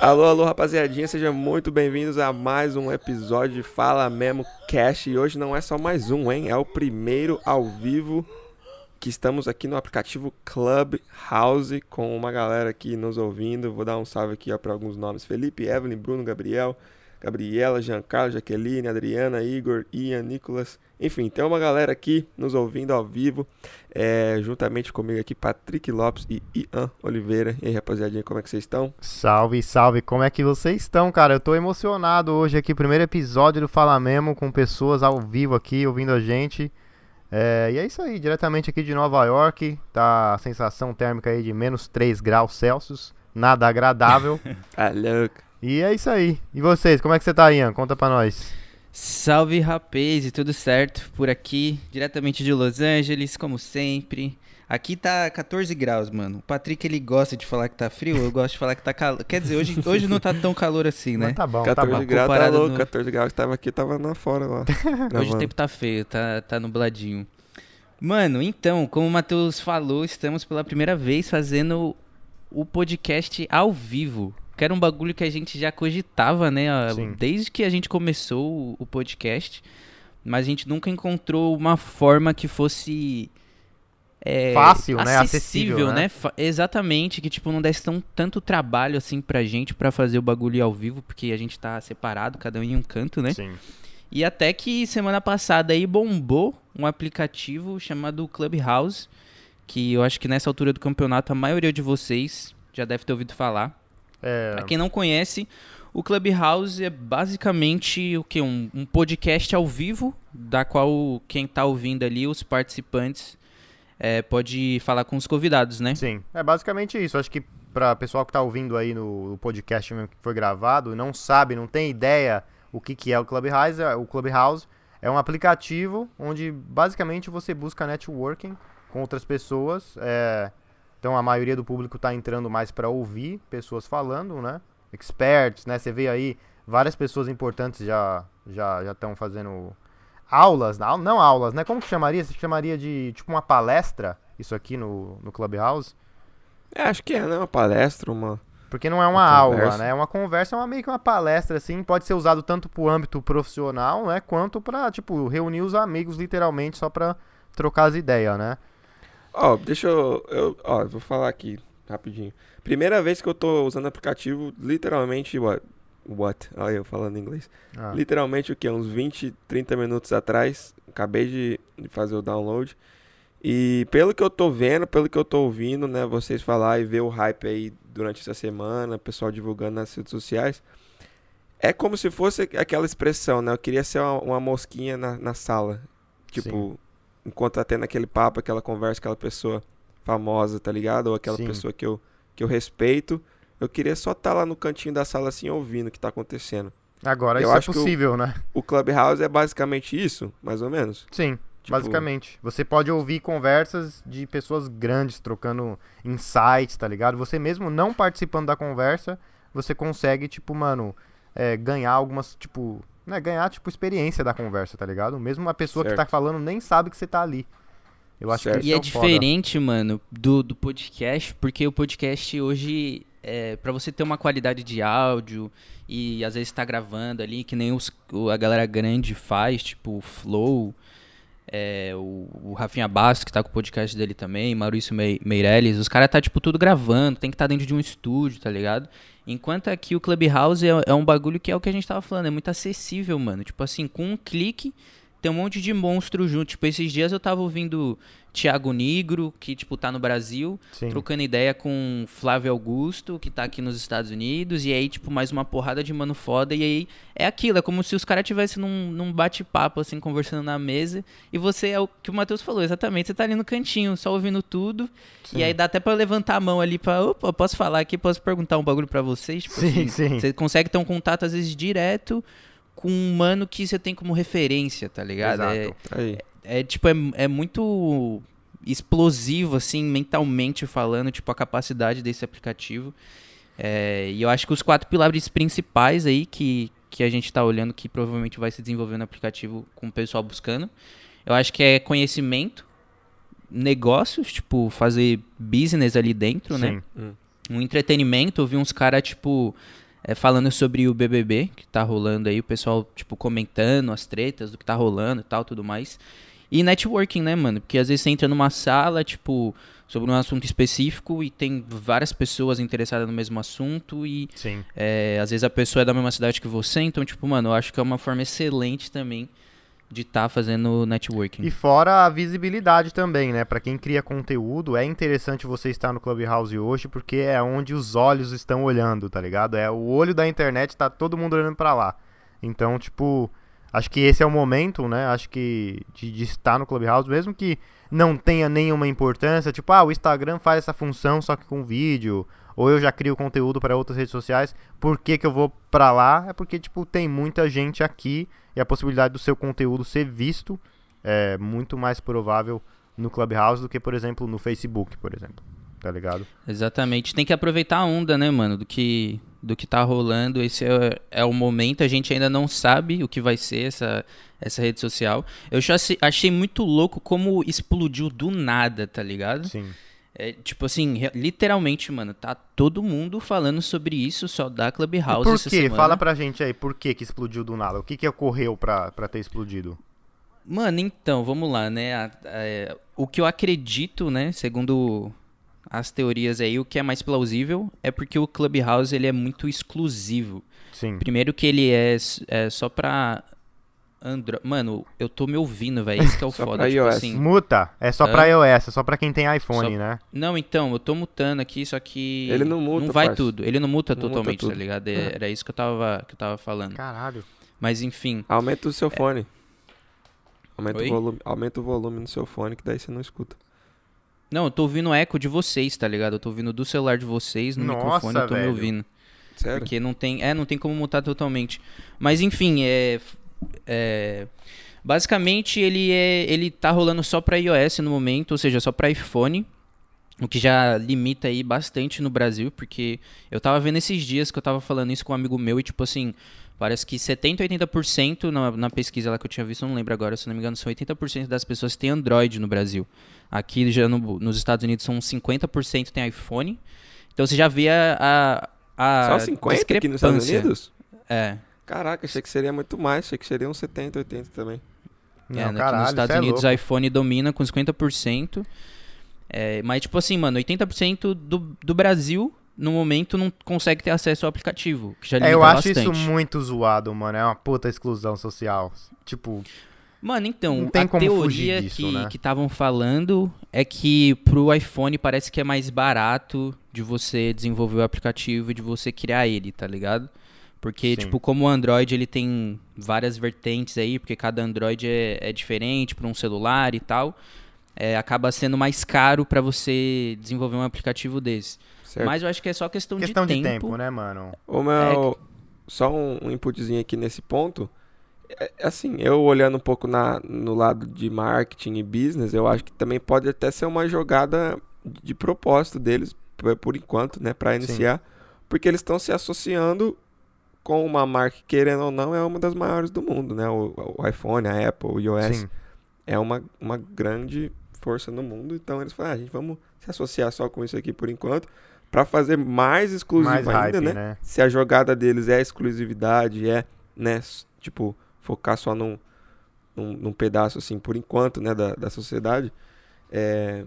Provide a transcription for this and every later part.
Alô, alô, rapaziadinha, sejam muito bem-vindos a mais um episódio de Fala Memo Cash. E hoje não é só mais um, hein? É o primeiro ao vivo que estamos aqui no aplicativo Clubhouse com uma galera aqui nos ouvindo. Vou dar um salve aqui para alguns nomes: Felipe, Evelyn, Bruno, Gabriel, Gabriela, Giancarlo, Jaqueline, Adriana, Igor, Ian, Nicolas. Enfim, tem uma galera aqui nos ouvindo ao vivo, é, juntamente comigo aqui, Patrick Lopes e Ian Oliveira. E aí, rapaziadinha, como é que vocês estão? Salve, salve, como é que vocês estão, cara? Eu tô emocionado hoje aqui, primeiro episódio do Fala Memo, com pessoas ao vivo aqui, ouvindo a gente. É, e é isso aí, diretamente aqui de Nova York, tá a sensação térmica aí de menos 3 graus Celsius, nada agradável. ah, louco. E é isso aí. E vocês, como é que você tá, Ian? Conta pra nós. Salve rapaz, e tudo certo por aqui, diretamente de Los Angeles, como sempre. Aqui tá 14 graus, mano. O Patrick ele gosta de falar que tá frio, eu gosto de falar que tá calor. Quer dizer, hoje, hoje não tá tão calor assim, né? Mas tá bom, 14 tá bom. graus tá louco, no- 14 graus que tava aqui, tava na fora lá. Hoje o tempo tá feio, tá, tá nubladinho. Mano, então, como o Matheus falou, estamos pela primeira vez fazendo o podcast ao vivo. Que era um bagulho que a gente já cogitava, né? ó, Sim. Desde que a gente começou o- podcast. Mas a gente nunca encontrou uma forma que fosse. é, Fácil, né? Acessível, né? Fa- Exatamente, que tipo, não desse tão, tanto trabalho assim pra gente pra fazer o bagulho ao vivo, porque a gente tá separado, cada um em um canto, né? Sim. E até que semana passada aí bombou um aplicativo chamado Clubhouse, que eu acho que nessa altura do campeonato a maioria de vocês já deve ter ouvido falar. É, Pra quem não conhece, o Clubhouse é basicamente o que um, um podcast ao vivo, da qual quem tá ouvindo ali, os participantes, é, pode falar com os convidados, né? sim. É basicamente isso. Acho que pra pessoal que tá ouvindo aí no, no podcast que foi gravado, não sabe, não tem ideia o que, que é o Clubhouse, é- o Clubhouse é um aplicativo onde basicamente você busca networking com outras pessoas. é, então a maioria do público tá entrando mais para ouvir pessoas falando, né? Experts, né? Você vê aí várias pessoas importantes já já já estão fazendo aulas, não não aulas, né? Como que chamaria? Você chamaria de tipo uma palestra isso aqui no, no Clubhouse? É, acho que é, né? Uma palestra, uma. Porque não é uma Uma aula, conversa. né? É uma conversa, é uma, meio que uma palestra, assim. Pode ser usado tanto pro âmbito profissional, né? Quanto pra, tipo, reunir os amigos, literalmente, só pra trocar as ideias, né? Ó, deixa eu, eu. Ó, vou falar aqui rapidinho. Primeira vez que eu tô usando aplicativo, literalmente, what? What? Olha eu falando inglês. Ah, Literalmente o que? Uns 20, 30 minutos atrás. Acabei de, de fazer o download. E pelo que eu tô vendo, pelo que eu tô ouvindo, né? Vocês falar e ver o hype aí durante essa semana, o pessoal divulgando nas redes sociais. É como se fosse aquela expressão, né? Eu queria ser uma, uma mosquinha na, na sala. Tipo, enquanto tá tendo aquele papo, aquela conversa, aquela pessoa famosa, tá ligado? Ou aquela Sim. pessoa que eu, que eu respeito. Eu queria só estar lá no cantinho da sala assim, ouvindo o que tá acontecendo. Agora eu isso é acho que o- possível, né? O Clubhouse é basicamente isso, mais ou menos. Sim, Tipo- basicamente. Você pode ouvir conversas de pessoas grandes, trocando insights, tá ligado? Você mesmo não participando da conversa, você consegue, tipo, mano, é, ganhar algumas, tipo... Né, ganhar, tipo, experiência da conversa, tá ligado? Mesmo a pessoa que tá Certo. falando nem sabe que você tá ali. Eu acho Certo. que E isso é o foda. diferente, mano, do, do podcast, porque o podcast hoje, é, para você ter uma qualidade de áudio e às vezes tá gravando ali, que nem os, a galera grande faz, tipo o Flow, é, o, o Rafinha Bastos, que tá com o podcast dele também, Maurício Mei- Meirelles, os caras tá, tipo, tudo gravando, tem que estar dentro de um estúdio, tá ligado? Enquanto aqui o Clubhouse é, é um bagulho que é o que a gente tava falando, é muito acessível, mano. Tipo assim, com um clique, tem um monte de monstro junto. Tipo, esses dias eu tava ouvindo Thiago Negro, que, tipo, tá no Brasil, Sim. trocando ideia com Flávio Augusto, que tá aqui nos Estados Unidos, e aí, tipo, mais uma porrada de mano foda, e aí é aquilo, é como se os caras estivessem num, num bate-papo, assim, conversando na mesa, e você é o que o Matheus falou, exatamente, você tá ali no cantinho, só ouvindo tudo, Sim. e aí dá até pra levantar a mão ali pra, opa, posso falar aqui, posso perguntar um bagulho pra vocês? Tipo, Sim, assim, sim. Você consegue ter um contato, às vezes, direto com um mano que você tem como referência, tá ligado? É, Exato. Aí. é tipo, é, é muito explosivo, assim, mentalmente falando, tipo, a capacidade desse aplicativo. É, e eu acho que os quatro pilares principais aí que, que a gente tá olhando, que provavelmente vai se desenvolver no aplicativo com o pessoal buscando, eu acho que é conhecimento, negócios, tipo, fazer business ali dentro, né? Sim. Um entretenimento, eu vi uns caras, tipo, é, falando sobre o BBB que tá rolando aí, o pessoal, tipo, comentando as tretas do que tá rolando e tal, tudo mais. E networking, né, mano? Porque às vezes você entra numa sala, tipo, sobre um assunto específico e tem várias pessoas interessadas no mesmo assunto e é, às vezes a pessoa é da mesma cidade que você, então, tipo, mano, eu acho que é uma forma excelente também de estar fazendo networking. E fora a visibilidade também, né? Pra quem cria conteúdo, é interessante você estar no Clubhouse hoje, porque é onde os olhos estão olhando, tá ligado? É o olho da internet, tá todo mundo olhando pra lá. Então, tipo, acho que esse é o momento, né? Acho que de, de estar no Clubhouse, mesmo que não tenha nenhuma importância, tipo, ah, o Instagram faz essa função só que com vídeo, ou eu já crio conteúdo para outras redes sociais, por que, que eu vou pra lá? É porque, tipo, tem muita gente aqui e a possibilidade do seu conteúdo ser visto é muito mais provável no Clubhouse do que, por exemplo, no Facebook, por exemplo. Tá ligado? Exatamente. Tem que aproveitar a onda, né, mano, do que, do que tá rolando. Esse é, é o momento. A gente ainda não sabe o que vai ser essa, essa rede social. Eu já achei muito louco como explodiu do nada, tá ligado? Sim. É, tipo assim, literalmente, mano, tá todo mundo falando sobre isso, só da Clubhouse por quê? Fala pra gente aí, por que que explodiu do nada? O que que ocorreu pra, pra ter explodido? Mano, então, vamos lá, né? A- é, o que eu acredito, né, segundo as teorias aí, o que é mais plausível é porque o Clubhouse ele é muito exclusivo. Sim. Primeiro que ele é, é só pra Android. Mano, eu tô me ouvindo, velho. Isso que é o Só foda. pra Tipo iOS. assim. Muta, é só Hã? pra iOS, é só pra quem tem iPhone, Só- né? Não, então, eu tô mutando aqui, só que. Ele não muta, Não vai parça. tudo. Ele não muta Não muta totalmente, tá tudo. ligado? É- É. Era isso que eu tava, que eu tava falando. Caralho. Mas enfim. Aumenta o seu fone. Aumenta o, volume, aumenta o volume no seu fone, que daí você não escuta. Não, eu tô ouvindo o eco de vocês, tá ligado? Eu tô ouvindo do celular de vocês, no Nossa, microfone eu tô velho. me ouvindo. Sério? Porque não tem. É, não tem como mutar totalmente. Mas enfim, é. É basicamente ele é. Ele tá rolando só pra iOS no momento, ou seja, só pra iPhone. O que já limita aí bastante no Brasil, porque eu tava vendo esses dias que eu tava falando isso com um amigo meu e, tipo assim, parece que 70, 80% na, na pesquisa lá que eu tinha visto, eu não lembro agora, se não me engano, são 80% das pessoas que têm Android no Brasil. Aqui já no- nos Estados Unidos são 50% tem iPhone. Então você já vê a. a, a Só 50 aqui nos Estados. Unidos? É. Caraca, achei que seria muito mais. Achei que seria uns 70, 80 também. é, Não, aqui caralho, nos Estados é Unidos louco. iPhone domina com 50%. É, mas, tipo assim, mano, 80% do, do Brasil, no momento, não consegue ter acesso ao aplicativo. Que já É, eu acho bastante. isso muito zoado, mano. É uma puta exclusão social. Tipo, Mano, então, Não tem a como teoria fugir disso, que né? que estavam falando é que pro iPhone parece que é mais barato de você desenvolver o aplicativo e de você criar ele, tá ligado? Porque, Sim. tipo, como o Android ele tem várias vertentes aí, porque cada Android é, é diferente para um celular e tal, é, acaba sendo mais caro para você desenvolver um aplicativo desse. Certo. Mas eu acho que é só questão, questão de de tempo, tempo. né, mano? Ô, meu, só um, inputzinho aqui nesse ponto. É, assim, eu olhando um pouco na, no lado de marketing e business, eu acho que também pode até ser uma jogada de propósito deles, por, por enquanto, né, para iniciar, porque eles estão se associando com uma marca que, querendo ou não, é uma das maiores do mundo, né? O, o iPhone, a Apple, o iOS Sim. é uma, uma grande força no mundo, então eles falaram, ah, a gente vamos se associar só com isso aqui por enquanto, para fazer mais exclusivo Mais ainda, hype, né? né? se a jogada deles é exclusividade, é, né, tipo, focar só num, num, num pedaço, assim, por enquanto, né, da, da sociedade, é,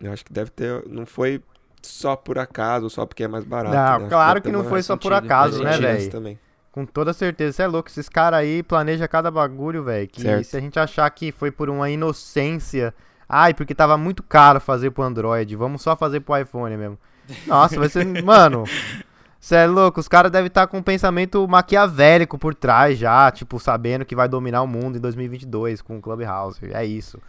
eu acho que deve ter, não foi só por acaso, só porque é mais barato. Não, né? Claro que não foi só por acaso, né, velho? Com toda certeza. Você é louco. Esses caras aí planejam cada bagulho, velho. Que Certo. se a gente achar que foi por uma inocência. Ai, porque tava muito caro fazer pro Android. Vamos só fazer pro iPhone mesmo. Nossa, vai ser. Mano. Você é louco, os caras devem estar com um pensamento maquiavélico por trás já, tipo, sabendo que vai dominar o mundo em 2022 com o Clubhouse. É isso.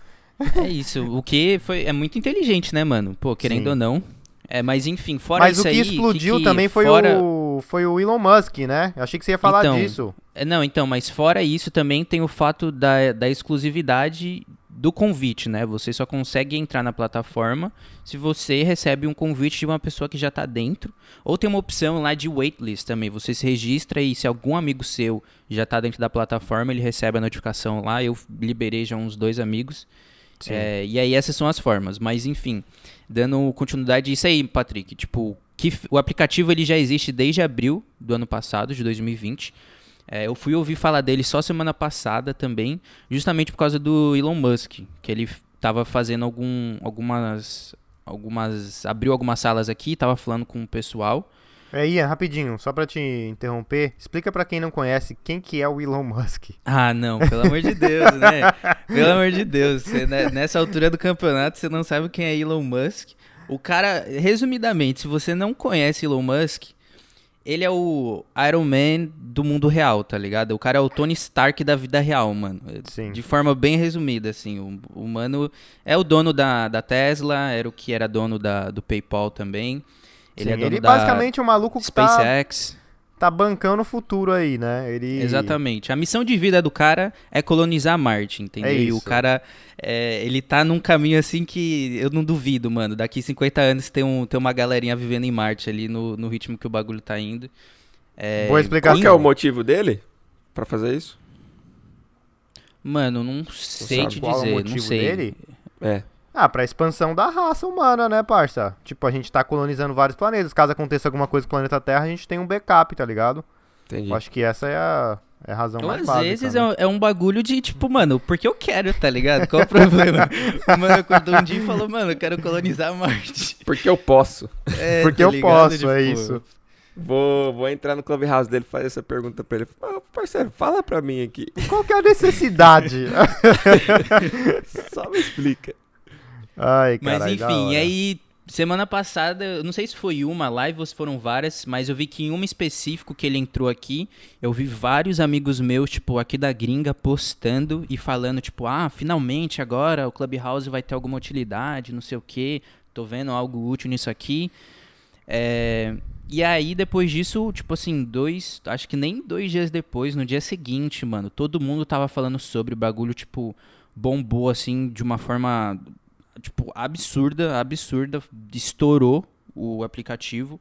É isso. O que foi. É muito inteligente, né, mano? Pô, querendo Sim. ou não. É, mas enfim, fora Mas isso o que aí. explodiu que também foi, fora... o, foi o Elon Musk, né? Eu achei que você ia falar Então, disso. É, Não, então, mas fora isso também tem o fato da, da exclusividade do convite, né? Você só consegue entrar na plataforma se você recebe um convite de uma pessoa que já tá dentro. Ou tem uma opção lá de waitlist também. Você se registra e se algum amigo seu já tá dentro da plataforma, ele recebe a notificação lá. Eu liberei já uns dois amigos. Sim. É, e aí essas são as formas. Mas enfim, dando continuidade isso aí, Patrick. Tipo, que o aplicativo ele já existe desde abril do ano passado, de 2020. É, eu fui ouvir falar dele só semana passada também, justamente por causa do Elon Musk, que ele estava fazendo algum, algumas, algumas, abriu algumas salas aqui, tava falando com o pessoal. É, Ian, rapidinho, só pra te interromper, explica pra quem não conhece quem que é o Elon Musk. Ah, não, pelo amor de Deus, né? Pelo amor de Deus, você, né, nessa altura do campeonato você não sabe quem é Elon Musk. O cara, resumidamente, se você não conhece Elon Musk, ele é o Iron Man do mundo real, tá ligado? O cara é o Tony Stark da vida real, mano. Sim. De forma bem resumida, assim. O, o mano é o dono da, da Tesla, era o que era dono da, do PayPal também. Ele Sim, é ele basicamente é um maluco que tá, SpaceX. tá bancando o futuro aí, né? Ele... Exatamente. A missão de vida do cara é colonizar Marte, entendeu? É E o cara, é, ele tá num caminho assim que eu não duvido, mano. Daqui 50 anos tem, um, tem uma galerinha vivendo em Marte ali no, no ritmo que o bagulho tá indo. É, Boa explicação. Qual que é o motivo dele pra fazer isso? Mano, não sei te qual é o dizer, não motivo sei. dele? É. Ah, pra expansão da raça humana, né, parça? Tipo, a gente tá colonizando vários planetas. Caso aconteça alguma coisa com o planeta Terra, a gente tem um backup, tá ligado? Entendi. Eu acho que essa é a, é a razão Ou mais às básica. vezes né? é, um- é um bagulho de tipo, mano, porque eu quero, tá ligado? Qual o problema? o mano acordou um dia e falou, mano, eu quero colonizar Marte. Porque eu posso. É, Porque tá eu ligado? posso, é Tipo, isso. Vou, vou entrar no Clubhouse dele e fazer essa pergunta pra ele. Ô, parceiro, fala pra mim aqui. Qual que é a necessidade? Só me explica. Ai, Mas caralho, da enfim, e aí, semana passada, eu não sei se foi uma live ou se foram várias, mas eu vi que em uma específico que ele entrou aqui, eu vi vários amigos meus, tipo, aqui da gringa, postando e falando, tipo, ah, finalmente agora o Clubhouse vai ter alguma utilidade, não sei o que, tô vendo algo útil nisso aqui. É, E aí, depois disso, tipo assim, dois. Acho que nem dois dias depois, no dia seguinte, mano, todo mundo tava falando sobre o bagulho, tipo, bombou assim de uma forma, tipo, absurda, absurda. Estourou o aplicativo.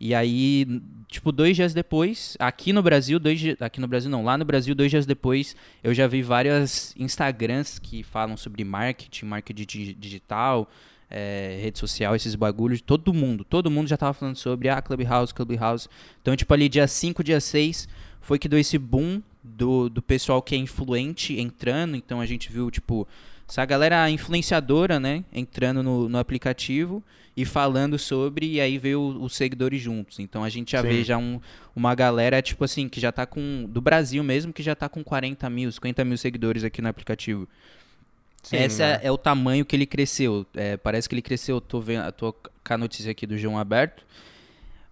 E aí, tipo, dois dias depois, aqui no Brasil, dois aqui no Brasil não, lá no Brasil, dois dias depois, eu já vi várias Instagrams que falam sobre marketing, marketing digi- digital, é, rede social, esses bagulhos, todo mundo, todo mundo já tava falando sobre, ah, Clubhouse, Clubhouse. Então, tipo, ali dia 5, dia 6, foi que deu esse boom do, do pessoal que é influente entrando, então a gente viu, tipo, essa galera influenciadora, né, entrando no, no aplicativo e falando sobre, e aí veio os seguidores juntos. Então a gente já Sim. vê já um, uma galera, tipo assim, que já tá com, do Brasil mesmo, que já tá com 40 mil, 50 mil seguidores aqui no aplicativo. Sim, Esse né? é, é o tamanho que ele cresceu. É, parece que ele cresceu, tô vendo, tô com a notícia aqui do João aberto.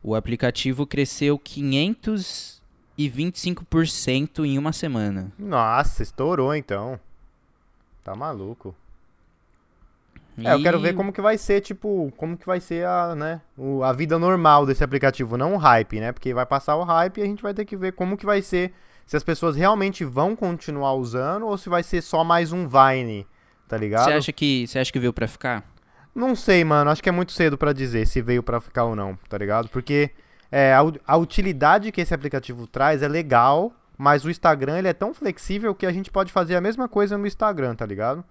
O aplicativo cresceu 525% em uma semana. Nossa, estourou então. Tá maluco. É, eu quero E- ver como que vai ser, tipo, como que vai ser a, né, o- a vida normal desse aplicativo, não o hype, né? Porque vai passar o hype e a gente vai ter que ver como que vai ser, se as pessoas realmente vão continuar usando ou se vai ser só mais um Vine, tá ligado? Você acha que você acha que veio pra ficar? Não sei, mano, acho que é muito cedo pra dizer se veio pra ficar ou não, tá ligado? Porque é, a, a utilidade que esse aplicativo traz é legal, mas o Instagram ele é tão flexível que a gente pode fazer a mesma coisa no Instagram, tá ligado?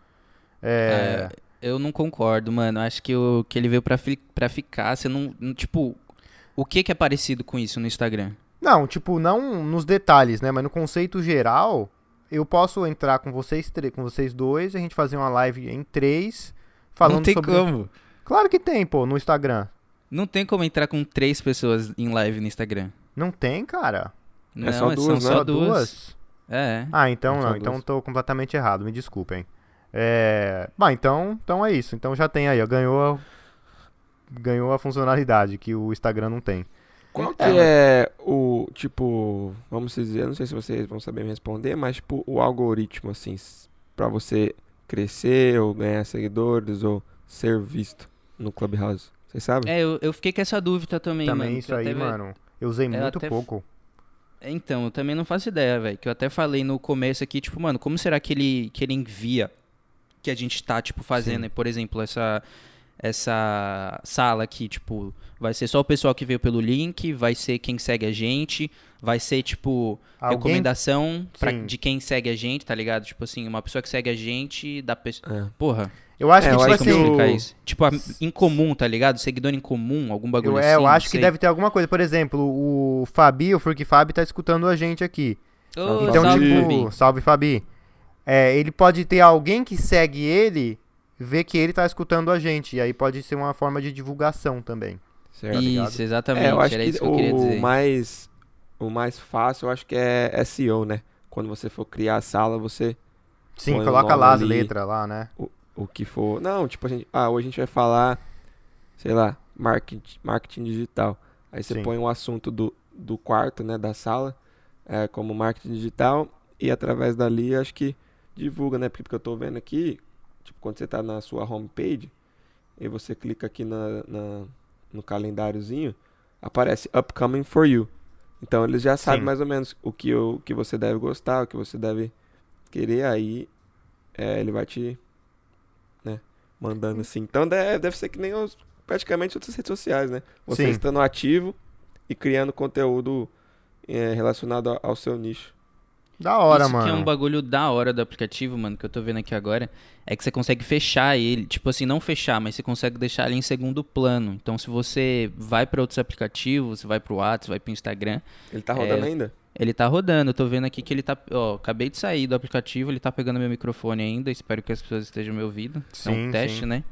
É, Eu não concordo, mano. Acho que, o, que ele veio pra, fi- pra ficar. Você não, não- Tipo, o que que é parecido com isso no Instagram? Não, tipo, não nos detalhes, né? Mas no conceito geral, eu posso entrar com vocês, com vocês dois, a gente fazer uma live em três, falando não tem sobre. como. Claro que tem, pô, no Instagram. Não tem como entrar com três pessoas em live no Instagram. Não tem, cara. Não, só é- duas, são né? só duas. É. Ah, então São não, só então duas. tô completamente errado, me desculpem. É. Bom, então, então é isso. Então já tem aí, ó, ganhou a, ganhou a funcionalidade que o Instagram não tem. Qual que é o, tipo, vamos dizer, não sei se vocês vão saber me responder, mas tipo, o algoritmo, assim, pra você crescer ou ganhar seguidores ou ser visto no Clubhouse? Vocês sabem? É, eu, eu fiquei com essa dúvida também, Também mano. isso que eu aí, até ve- mano. Eu usei eu muito até- pouco. Então, eu também não faço ideia, velho. Que eu até falei no começo aqui, tipo, mano, como será que ele, que ele envia que a gente tá, tipo, fazendo, por exemplo, essa, essa sala aqui, tipo, vai ser só o pessoal que veio pelo link, vai ser quem segue a gente, vai ser, tipo, Alguém- recomendação pra- de quem segue a gente, tá ligado? Tipo assim, uma pessoa que segue a gente da pessoa. É. Porra, Eu acho É, que, eu tipo acho que assim. o- isso? Tipo, a- em comum, tá ligado? Seguidor em comum, algum bagulho Eu, assim. é, eu acho que sei. deve ter alguma coisa. Por exemplo, o Fabi, o Furk Fabi, tá escutando a gente aqui. Ô, então, salve, tipo, Fabi. salve Fabi. É, ele pode ter alguém que segue ele, ver que ele tá escutando a gente. E aí pode ser uma forma de divulgação também. Certo? ligado? Isso, exatamente. É, eu acho era que, isso que eu queria o dizer. mais o mais fácil, eu acho que é SEO, né? Quando você for criar a sala, você Sim, o coloca lá as letras lá, né? o que for. Não, tipo a gente, ah, hoje a gente vai falar, sei lá, marketing, marketing digital. Aí você Sim. põe o assunto do, do quarto, né, da sala, é, como marketing digital e através dali acho que divulga, né? Porque, eu tô vendo aqui, tipo, quando você tá na sua homepage e você clica aqui na, na- no calendáriozinho, aparece upcoming for you. Então eles já sabem Sim. mais ou menos o que, o que você deve gostar, o que você deve querer, aí é, ele vai te mandando assim. Então deve, deve ser que nem os, praticamente outras redes sociais, né? Você Sim. estando ativo e criando conteúdo é, relacionado ao, ao seu nicho. Da hora, Isso mano. que é um bagulho da hora do aplicativo, mano, que eu tô vendo aqui agora, é que você consegue fechar ele, tipo assim, não fechar, mas você consegue deixar ele em segundo plano. Então, se você vai pra outros aplicativos, você vai pro WhatsApp, vai pro Instagram, Ele tá rodando É, ainda? Ele tá rodando. Eu tô vendo aqui que ele tá, ó, acabei de sair do aplicativo, ele tá pegando meu microfone ainda, espero que as pessoas estejam me ouvindo. é Sim, um teste, sim. né?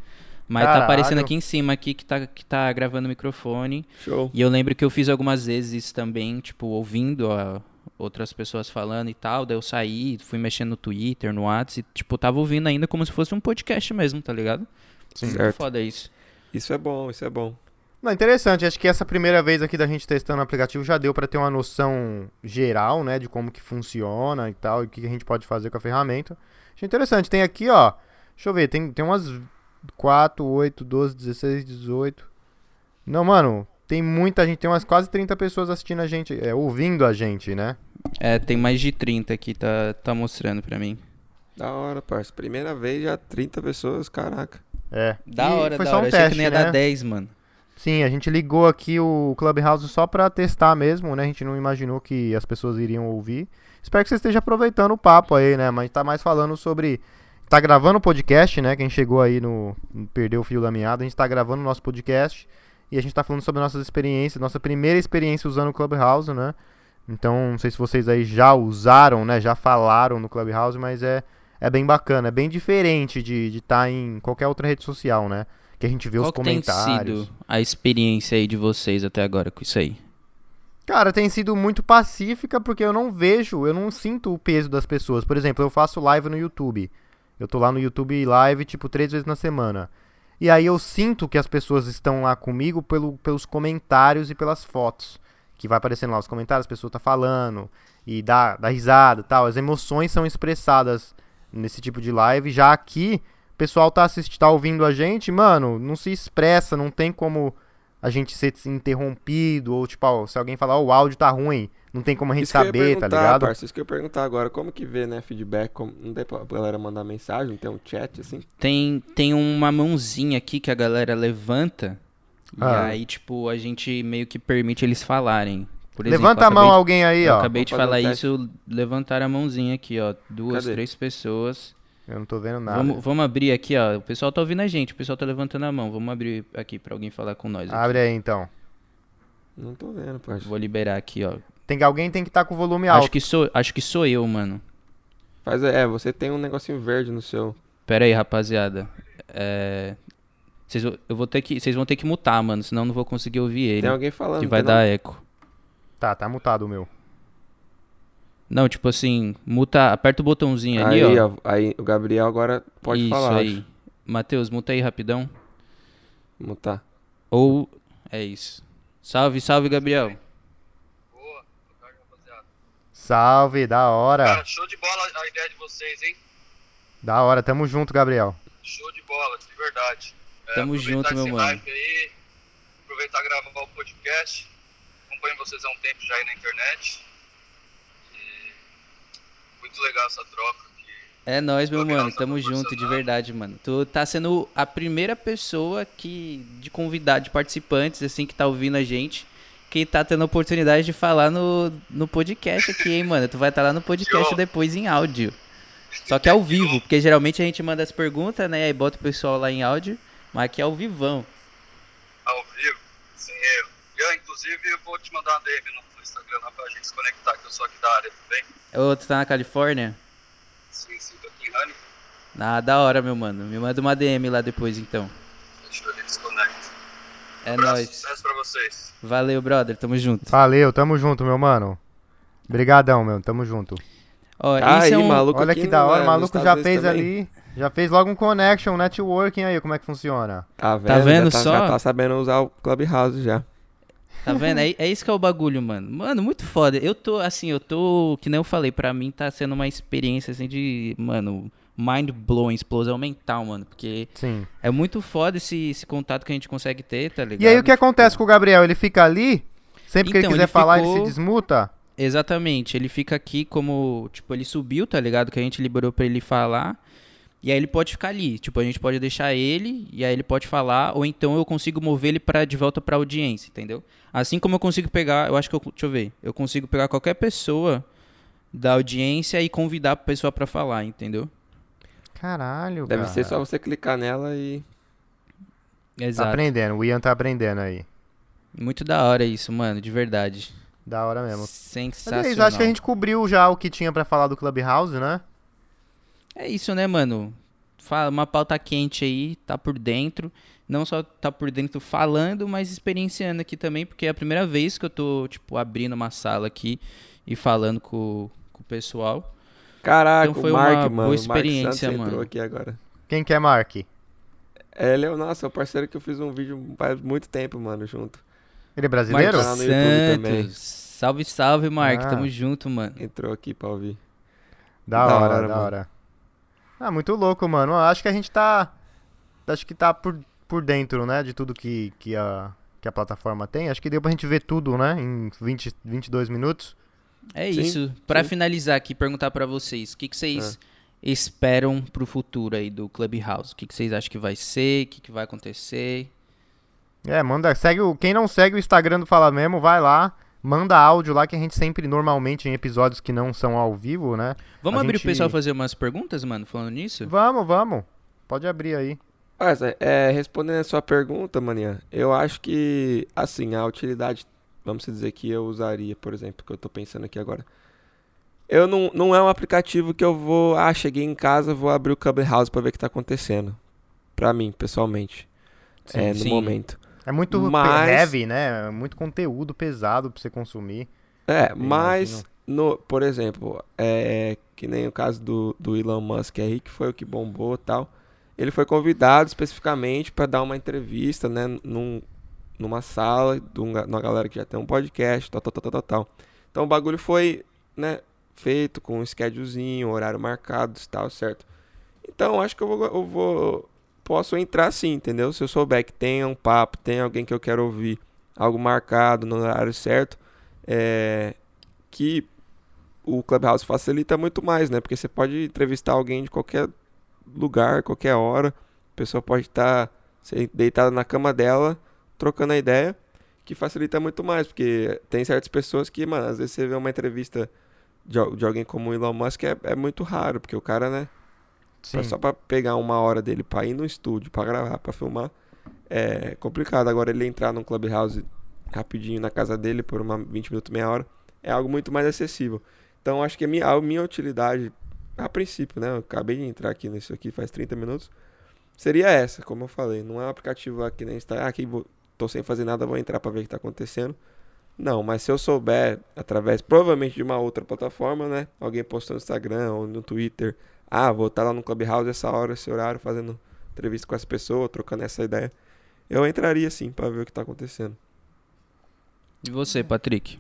Mas Caralho. tá aparecendo aqui em cima aqui que tá, que tá gravando o microfone. Show. E eu lembro que eu fiz algumas vezes isso também, tipo, ouvindo a- outras pessoas falando e tal. Daí eu saí, fui mexendo no Twitter, no WhatsApp, e, tipo, tava ouvindo ainda como se fosse um podcast mesmo, tá ligado? Sim. Certo. foda isso. Isso é bom, isso é bom. Não, interessante. Acho que essa primeira vez aqui da gente testando o aplicativo já deu pra ter uma noção geral, né, de como que funciona e tal, e o que a gente pode fazer com a ferramenta. Achei interessante. Tem aqui, ó, deixa eu ver, tem, tem umas 4, 8, 12, 16, 18. Não, mano, tem muita gente, tem umas quase 30 pessoas assistindo a gente, é, ouvindo a gente, né? É, tem mais de 30 aqui, tá, tá mostrando pra mim. Da hora, parça. Primeira vez já 30 pessoas, caraca. É. Da E hora, foi da só hora. um Achei teste, que nem ia né? dar 10, mano. Sim, a gente ligou aqui o Clubhouse só pra testar mesmo, né? A gente não imaginou que as pessoas iriam ouvir. Espero que você esteja aproveitando o papo aí, né? Mas tá mais falando sobre. Tá gravando o podcast, né? Quem chegou aí no. Perdeu o fio da meada. A gente tá gravando o nosso podcast. E a gente tá falando sobre nossas experiências, nossa primeira experiência usando o Clubhouse, né? Então, não sei se vocês aí já usaram, né? Já falaram no Clubhouse, mas é, é bem bacana, é bem diferente de estar em qualquer outra rede social, né? Que a gente vê Qual os que tem comentários. sido a experiência aí de vocês até agora com isso aí? Cara, tem sido muito pacífica porque eu não vejo, eu não sinto o peso das pessoas. Por exemplo, eu faço live no YouTube. Eu tô lá no YouTube live, tipo, três vezes na semana. E aí eu sinto que as pessoas estão lá comigo pelo, pelos comentários e pelas fotos. Que vai aparecendo lá os comentários, a pessoa tá falando e dá, dá risada e tal. As emoções são expressadas nesse tipo de live. Já aqui, o pessoal tá assistindo, tá ouvindo a gente, mano, não se expressa, não tem como a gente ser interrompido, ou tipo, ó, se alguém falar, ó, o áudio tá ruim, não tem como a gente saber, tá ligado? Parça, isso que eu ia perguntar agora. Como que vê, né, feedback? Como, não tem pra galera mandar mensagem? Não tem um chat, assim? Tem, tem uma mãozinha aqui que a galera levanta. Ah. E aí, tipo, a gente meio que permite eles falarem. Por exemplo, Levanta eu a mão acabei- alguém aí, Eu ó. acabei de Vamos fazer falar um isso, levantaram a mãozinha aqui, ó. Duas, Cadê? três pessoas. Eu não tô vendo nada. Vamos, vamos abrir aqui, ó. O pessoal tá ouvindo a gente, o pessoal tá levantando a mão. Vamos abrir aqui pra alguém falar com nós. aqui. Abre aí então. Não tô vendo, parça. Vou liberar aqui, ó. Tem que alguém tem que estar com o volume alto. Acho que, sou, acho que sou eu, mano. Faz, é, você tem um negocinho verde no seu... Pera aí, rapaziada. É... Vocês, vão- eu vou ter que, vocês vão ter que mutar, mano, senão eu não vou conseguir ouvir ele. Tem alguém falando, que não vai dar eco. Tá, tá mutado o meu. Não, tipo assim, muta, aperta o botãozinho não? ali, Aí, ó. aí o Gabriel agora pode Isso falar. aí. acho. Matheus, muta aí rapidão. Mutar. Ou. É isso. Salve, salve, Gabriel. Boa, boa tarde, rapaziada. Salve, da hora. Cara, show de bola a ideia de vocês, hein? Da hora, tamo junto, Gabriel. Show de bola, de verdade. É, Tamo junto, meu mano. aí, aproveitar e gravar o podcast. Acompanho vocês há um tempo já aí na internet. Muito legal essa troca É nóis, meu mano. tá Tamo junto, de verdade, mano. Tu tá sendo a primeira pessoa que de convidado, de participantes, assim, que tá ouvindo a gente, que tá tendo a oportunidade de falar no, no podcast aqui, hein, mano. Tu vai estar lá no podcast depois em áudio. Só que ao vivo, porque geralmente a gente manda as perguntas, né? Aí bota o pessoal lá em áudio, mas aqui é ao vivão. Ao vivo. Sim, eu. Eu, inclusive, eu vou te mandar uma DM no Instagram lá pra gente se conectar, que eu sou aqui da área, tudo bem? Ô, tu tá na Califórnia? Sim, sim, tô aqui em Honey. Ah, da hora, meu mano. Me manda uma DM lá depois, então. Deixa eu ver se conecta. É Abraço, nóis. Sucesso pra vocês. Valeu, brother. Tamo junto. Valeu, tamo junto, meu mano. Obrigadão, meu, tamo junto. Ó, Tá isso aí, é um... maluco. Olha aqui que da hora, o maluco já fez também. ali, já fez logo um connection, networking aí, como é que funciona. Tá vendo? Tá vendo já, tá, só? já tá sabendo usar o Clubhouse já. Tá vendo? É, é isso que é o bagulho, mano. Mano, muito foda. Eu tô, assim, eu tô. Que nem eu falei, pra mim tá sendo uma experiência, assim, de. Mano, mind blowing, explosão mental, mano. Porque Sim. é muito foda esse, esse contato que a gente consegue ter, tá ligado? E aí o que acontece com o Gabriel? Ele fica ali, sempre que ele Então, quiser ele falar, ele ficou- se desmuta? Exatamente. Ele fica aqui como. Tipo, ele subiu, tá ligado? Que a gente liberou pra ele falar. E aí ele pode ficar ali. Tipo, a gente pode deixar ele, e aí ele pode falar, ou então eu consigo mover ele pra, de volta pra audiência, entendeu? Assim como eu consigo pegar, eu acho que eu. Deixa eu ver. Eu consigo pegar qualquer pessoa da audiência e convidar a pessoa pra falar, entendeu? Caralho, Deve cara. ser só você clicar nela e. Tá Exato. aprendendo, o Ian tá aprendendo aí. Muito da hora isso, mano, de verdade. Da hora mesmo. Mas Sensacional. é isso, acho que a gente cobriu já o que tinha pra falar do Clubhouse, né? É isso, né, mano? Fala, uma pauta quente aí, tá por dentro. Não só tá por dentro falando, mas experienciando aqui também, porque é a primeira vez que eu tô, tipo, abrindo uma sala aqui e falando com, com o pessoal. Caraca, Então foi o Mark, uma mano. boa Mark experiência, Santos entrou mano. aqui agora. Quem que é Mark? Ele é o nosso, é o parceiro que eu fiz um vídeo faz muito tempo, mano, junto. Ele é brasileiro? YouTube também. Santos. Salve, salve, Mark. Ah. Tamo junto, mano. Entrou aqui pra ouvir. Da, Da hora, hora, da mano. hora. Ah, muito louco, mano. Eu Acho que a gente tá. Acho que tá por, por dentro, né? De tudo que, que, a, que a plataforma tem. Acho que deu pra gente ver tudo, né? Em 20, 22 minutos. É Sim, isso. Pra sim. finalizar aqui, perguntar pra vocês, o que, que vocês esperam pro futuro aí do Clubhouse? O que, que vocês acham que vai ser? O que, que vai acontecer? É, manda. Segue o. Quem não segue o Instagram do Fala Mesmo, vai lá. Manda áudio lá que a gente sempre, normalmente, em episódios que não são ao vivo, né? Vamos abrir gente- o pessoal fazer umas perguntas, mano, falando nisso? Vamos, vamos. Pode abrir aí. Mas, é, respondendo a sua pergunta, maninha, eu acho que, assim, a utilidade, vamos dizer que eu usaria, por exemplo, que eu tô pensando aqui agora. Eu não, não é um aplicativo que eu vou, ah, cheguei em casa, vou abrir o Clubhouse pra ver o que tá acontecendo. Pra mim, pessoalmente. é, no sim. momento. É muito Mas- heavy, né? Muito conteúdo pesado pra você consumir. É, mas, imagino. no, por exemplo, é, que nem o caso do, do Elon Musk aí, que foi o que bombou e tal. Ele foi convidado especificamente para dar uma entrevista, né, num, numa sala de um uma galera que já tem um podcast, tal, tal, tal, tal, tal, tal. Então o bagulho foi, né, feito com um schedulezinho, horário marcado e tal, certo? Então acho que eu vou, eu vou, posso entrar sim, entendeu? Se eu souber que tem um papo, tem alguém que eu quero ouvir, algo marcado no horário certo, é, que o Clubhouse facilita muito mais, né? Porque você pode entrevistar alguém de qualquer lugar, qualquer hora. A pessoa pode estar deitada na cama dela, trocando a ideia, que facilita muito mais. Porque tem certas pessoas que, mano, às vezes você vê uma entrevista de, de alguém como o Elon Musk, é, é muito raro, porque o cara, né? Pra- Só pra pegar uma hora dele pra ir no estúdio, pra gravar, pra filmar, é complicado. Agora ele entrar num Clubhouse rapidinho na casa dele por uma 20 minutos, meia hora, é algo muito mais acessível. Então acho que a minha, a minha utilidade, a princípio, né? Eu acabei de entrar aqui nisso aqui faz 30 minutos, seria essa, como eu falei. Não é um aplicativo aqui nem está, ah, aqui vou, tô sem fazer nada, vou entrar pra ver o que tá acontecendo. Não, mas se eu souber, através provavelmente de uma outra plataforma, né? Alguém postou no Instagram ou no Twitter, ah, vou estar lá no Clubhouse essa hora, esse horário, fazendo entrevista com essa pessoa, trocando essa ideia. Eu entraria sim pra ver o que tá acontecendo. E você, Patrick?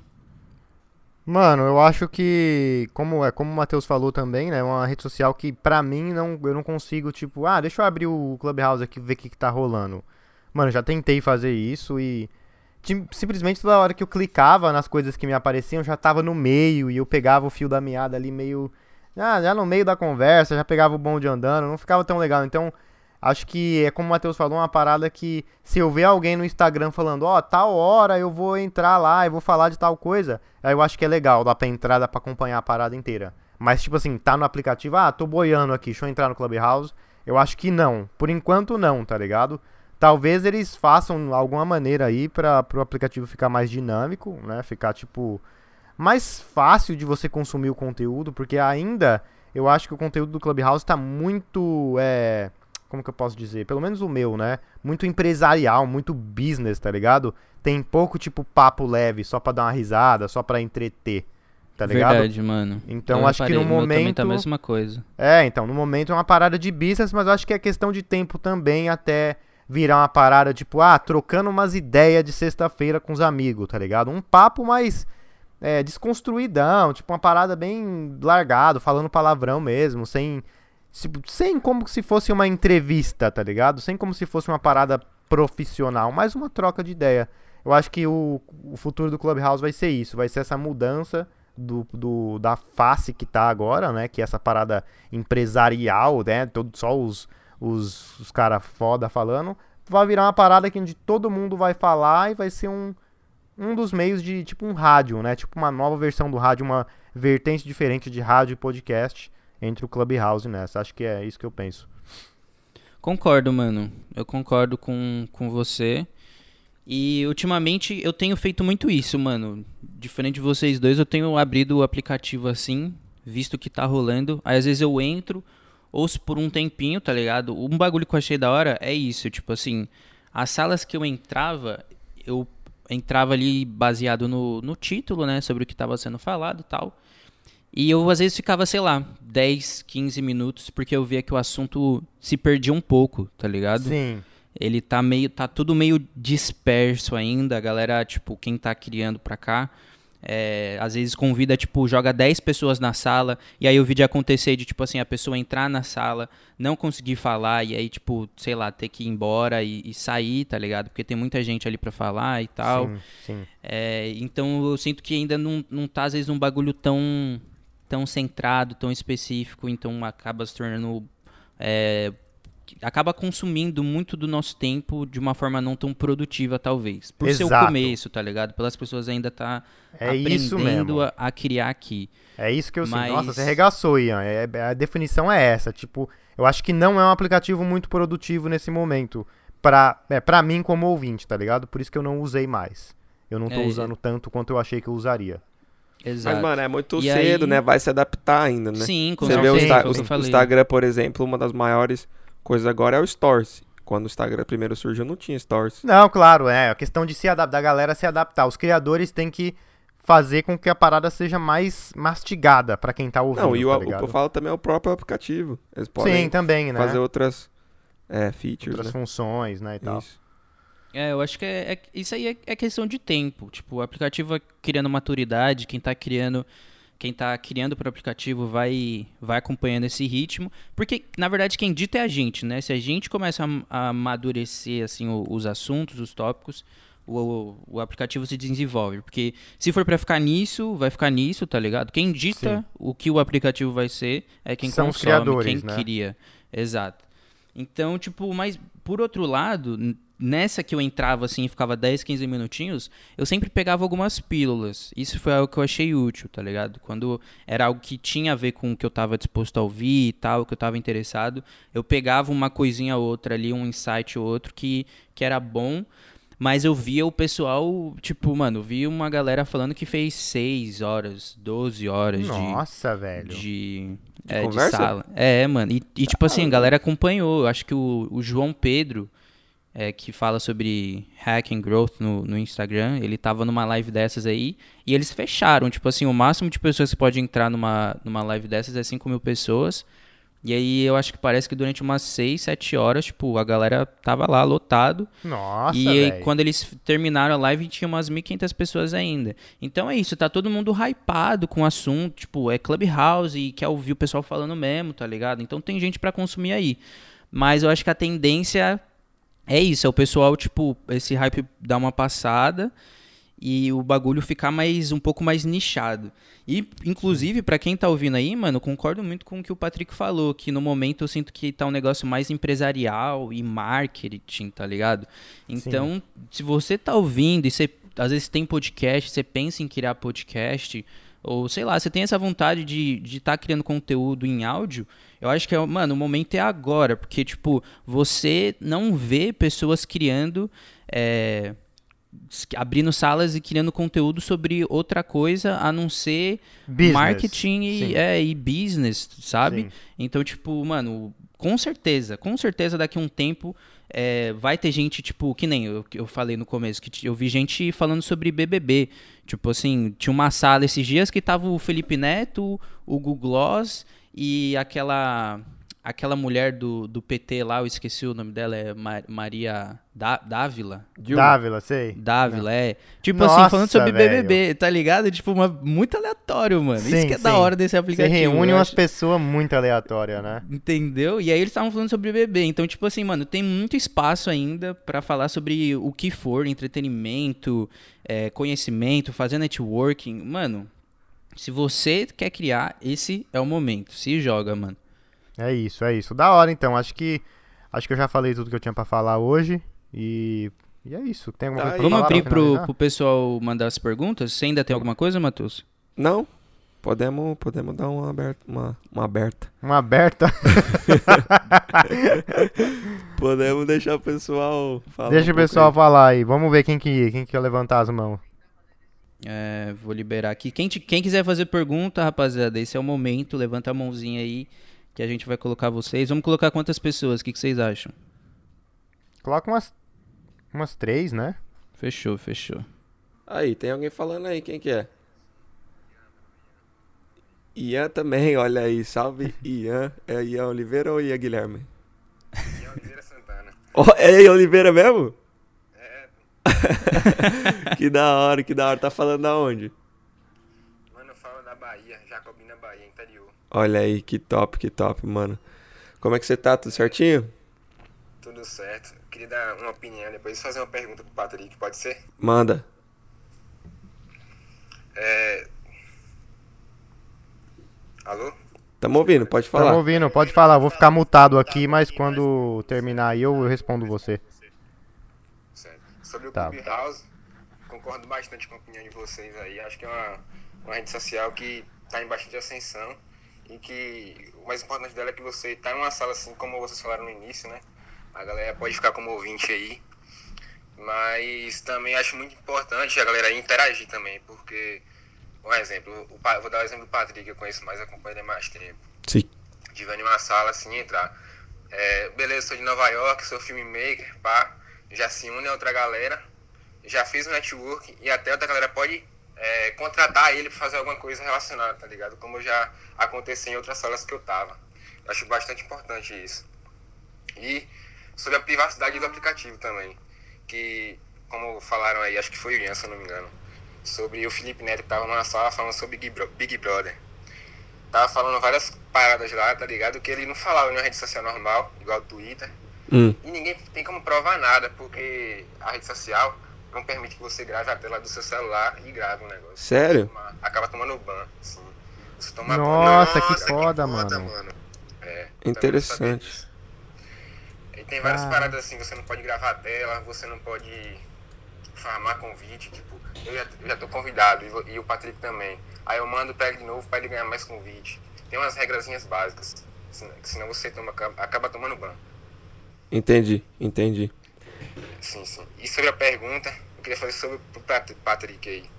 Mano, eu acho que, como é, como o Matheus falou também, né, é uma rede social que pra mim não, eu não consigo, tipo, ah, deixa eu abrir o Clubhouse aqui e ver o que, que tá rolando. Mano, já tentei fazer isso e simplesmente toda hora que eu clicava nas coisas que me apareciam, já tava no meio e eu pegava o fio da meada ali meio já, já no meio da conversa, já pegava o bonde andando, não ficava tão legal. Então, acho que é como o Matheus falou, uma parada que se eu ver alguém no Instagram falando, ó, tal hora eu vou entrar lá, eu vou falar de tal coisa, aí eu acho que é legal, dá pra entrar, dá pra acompanhar a parada inteira. Mas, tipo assim, tá no aplicativo, ah, tô boiando aqui, deixa eu entrar no Clubhouse. Eu acho que não. Por enquanto, não, tá ligado? Talvez eles façam alguma maneira aí para o aplicativo ficar mais dinâmico, né? Ficar, tipo, mais fácil de você consumir o conteúdo, porque ainda eu acho que o conteúdo do Clubhouse está muito. É, como que eu posso dizer? Pelo menos o meu, né? Muito empresarial, muito business, tá ligado? Tem pouco, tipo, papo leve, só pra dar uma risada, só pra entreter tá ligado? Verdade, mano. Então Eu acho que no momento. tá a mesma coisa. É, então, no momento é uma parada de business, mas eu acho que é questão de tempo também até virar uma parada tipo, ah, trocando umas ideias de sexta-feira com os amigos, tá ligado? Um papo mais é, desconstruidão, tipo uma parada bem largado, falando palavrão mesmo, sem, se- sem como se fosse uma entrevista, tá ligado? Sem como se fosse uma parada profissional, mais uma troca de ideia. Eu acho que o, o futuro do Clubhouse vai ser isso, vai ser essa mudança do, do- da face que tá agora, né? Que é essa parada empresarial, né? Todo, só os, os, os caras foda falando. Vai virar uma parada aqui onde todo mundo vai falar e vai ser um, um dos meios de, tipo, um rádio, né? Tipo uma nova versão do rádio, uma vertente diferente de rádio e podcast entre o Clubhouse nessa. Acho que é isso que eu penso. Concordo, mano. Eu concordo com, com você. E ultimamente eu tenho feito muito isso, mano. Diferente de vocês dois, eu tenho abrido o aplicativo assim, visto que tá rolando. Aí às vezes eu entro, ouço por um tempinho, tá ligado? Um bagulho que eu achei da hora é isso, tipo assim, as salas que eu entrava, eu entrava ali baseado no, no título, né, sobre o que tava sendo falado e tal. E eu às vezes ficava, sei lá, 10, 15 minutos, porque eu via que o assunto se perdia um pouco, tá ligado? Sim. Ele tá meio. tá tudo meio disperso ainda. A galera, tipo, quem tá criando pra cá. É, às vezes convida, tipo, joga 10 pessoas na sala, e aí o vídeo acontecer de, tipo assim, a pessoa entrar na sala, não conseguir falar, e aí, tipo, sei lá, ter que ir embora e, e sair, tá ligado? Porque tem muita gente ali pra falar e tal. Sim, sim. É, então eu sinto que ainda não, não tá, às vezes, num bagulho tão, tão centrado, tão específico, então acaba se tornando. é, acaba consumindo muito do nosso tempo de uma forma não tão produtiva, talvez. Por ser o Exato. começo, tá ligado? Pelas pessoas ainda tá É isso aprendendo mesmo. a, a criar aqui. É isso que eu Mas- sinto. Nossa, você arregaçou, Ian. É, é- a definição é essa. Tipo, eu acho que não é um aplicativo muito produtivo nesse momento. Pra, é, pra mim, como ouvinte, tá ligado? Por isso que eu não usei mais. Eu não tô É, usando tanto quanto eu achei que eu usaria. Exato. Mas, mano, é muito E cedo, aí- né? Vai se adaptar ainda, né? Sim, com Você vê o, certeza, Insta- o. Instagram, por exemplo, uma das maiores coisas agora é o Stories. Quando o Instagram primeiro surgiu, não tinha Stories. Não, claro, é. A questão de se adaptar, da galera se adaptar. Os criadores têm que fazer com que a parada seja mais mastigada pra quem tá ouvindo, Não, e o, tá o eu falo também é o próprio aplicativo. Eles podem Sim, também, né? fazer outras é, features, Outras né? funções, né, e tal. Isso. É, eu acho que é, é- isso aí é, é questão de tempo. Tipo, o aplicativo criando maturidade, quem tá criando, quem tá criando pro aplicativo vai vai acompanhando esse ritmo, porque na verdade quem dita é a gente, né? Se a gente começa a, amadurecer assim o- os assuntos, os tópicos, o, o, o aplicativo se desenvolve, porque se for pra ficar nisso, vai ficar nisso, tá ligado? Quem dita Sim. o que o aplicativo vai ser é quem São os consome, criadores, quem né? cria. Exato. Então, tipo, mas por outro lado, nessa que eu entrava assim e ficava 10, 15 minutinhos, eu sempre pegava algumas pílulas. Isso foi algo que eu achei útil, tá ligado? Quando era algo que tinha a ver com o que eu tava disposto a ouvir e tal, que eu tava interessado, eu pegava uma coisinha ou outra ali, um insight ou outro que, que era bom. Mas eu via o pessoal, tipo, mano, vi uma galera falando que fez 6 horas, 12 horas de, Nossa, velho. de, é, de conversa? sala. É, mano. E, e, tipo assim, a galera acompanhou. Eu acho que o, o João Pedro, é, que fala sobre hack and growth no, no Instagram, ele tava numa live dessas aí e eles fecharam. Tipo assim, o máximo de pessoas que pode entrar numa, numa live dessas é 5 mil pessoas. E aí eu acho que parece que durante umas 6, 7 horas, tipo, a galera tava lá lotado. Nossa, e aí, quando eles terminaram a live, tinha umas 1.500 pessoas ainda. Então é isso, tá todo mundo hypado com o assunto, tipo, é Clubhouse e quer ouvir o pessoal falando mesmo, tá ligado? Então tem gente pra consumir aí. Mas eu acho que a tendência é isso, é o pessoal, tipo, esse hype dá uma passada e o bagulho ficar mais um pouco mais nichado. E, inclusive, pra quem tá ouvindo aí, mano, concordo muito com o que o Patrick falou, que no momento eu sinto que tá um negócio mais empresarial e marketing, tá ligado? Então, se você tá ouvindo e você às vezes tem podcast, você pensa em criar podcast, ou sei lá, você tem essa vontade de estar de tá criando conteúdo em áudio, eu acho que, é, mano, o momento é agora, porque, tipo, você não vê pessoas criando. É, abrindo salas e criando conteúdo sobre outra coisa a não ser Business. marketing e, é, e business, sabe? Sim. Então, tipo, mano, com certeza, com certeza daqui a um tempo é, vai ter gente, tipo, que nem eu, eu falei no começo, que eu vi gente falando sobre BBB. Tipo assim, tinha uma sala esses dias que tava o Felipe Neto, o Google Gloss e aquela aquela mulher do, do PT lá, eu esqueci o nome dela, é Mar- Maria Dá- Dávila. Dávila, sei. Dávila, é. Tipo Nossa, assim, falando sobre velho. BBB, tá ligado? Tipo, uma, muito aleatório, mano. Isso Sim, que é da sim. hora desse Você aplicativo. reúne eu umas pessoas muito aleatórias, né? Entendeu? E aí eles estavam falando sobre bebê. Então, tipo assim, mano, tem muito espaço ainda pra falar sobre o que for, entretenimento, é, conhecimento, fazer networking. Mano, se você quer criar, esse é o momento. Se joga, mano. É isso, é isso. Da hora, então. Acho que acho que eu já falei tudo que eu tinha pra falar hoje. E, e é isso. Tem alguma Tá coisa pra Vamos abrir pro, pro pessoal mandar as perguntas? Você ainda tem alguma coisa, Matheus? Não? Podemos, podemos dar uma aberta. Uma, uma aberta. Uma aberta. Podemos deixar o pessoal falar. Deixa um o pessoal aí. falar aí. Vamos ver quem que, quem que quer levantar as mãos. É, vou liberar aqui. Quem, te- quem quiser fazer pergunta, rapaziada, esse é o momento. Levanta a mãozinha aí que a gente vai colocar vocês. Vamos colocar quantas pessoas? O que, que vocês acham? Coloca umas, umas três, né? Fechou, fechou. Aí, tem alguém falando aí, quem que é? Ian também, olha aí, salve Ian. É Ian Oliveira ou Ian Guilherme? Ian Oliveira Santana. Ó, é Ian Oliveira mesmo? que da hora, que da hora. Tá falando da onde? Mano, eu falo da Bahia, Jacobina, Bahia, interior. Olha aí, que top, que top, mano. Como é que você tá? Tudo certinho? Tudo certo. Queria dar uma opinião, depois fazer uma pergunta pro Patrick, pode ser? Manda. É... Alô? Tamo ouvindo, pode Tamo falar. ouvindo, pode falar. Vou ficar mutado aqui, mas quando terminar aí eu respondo você. Certo. Sobre o Tá. Clubhouse, concordo bastante com a opinião de vocês aí. Acho que é uma, uma rede social que tá em bastante ascensão e que o mais importante dela é que você tá em uma sala assim, como vocês falaram no início, né? A galera pode ficar como ouvinte aí. Mas também acho muito importante a galera interagir também, porque, um exemplo, o, vou dar o exemplo do Patrick, que eu conheço mais, acompanho ele mais tempo Sim. de ver em uma sala assim entrar. É, beleza, sou de Nova York, sou filmmaker, pá, já se une a outra galera, já fiz um network e até outra galera pode é, contratar ele para fazer alguma coisa relacionada, tá ligado? Como já aconteceu em outras salas que eu tava. Eu acho bastante importante isso. E sobre a privacidade do aplicativo também, que, como falaram aí, acho que foi o Ian, se eu não me engano, sobre o Felipe Neto que tava numa sala falando sobre Big, Bro- Big Brother tava falando várias paradas lá, tá ligado? Que ele não falava em uma rede social normal, igual o Twitter. Hum. E ninguém tem como provar nada, porque a rede social não permite que você grave a tela do seu celular e grave um negócio. Sério? Toma- Acaba tomando ban, sim. Você toma Nossa, ban, que cara, foda, mano. É, não sabia Interessante. E tem várias Ah. paradas assim, você não pode gravar a tela, você não pode farmar convite, tipo, eu já, eu já tô convidado e, e o Patrick também. Aí eu mando pra ele de novo pra ele ganhar mais convite. Tem umas regrazinhas básicas, senão, que senão você toma, acaba, acaba tomando ban. Entendi, entendi. Sim, sim. E sobre a pergunta, eu queria fazer sobre o Pat- Patrick aí.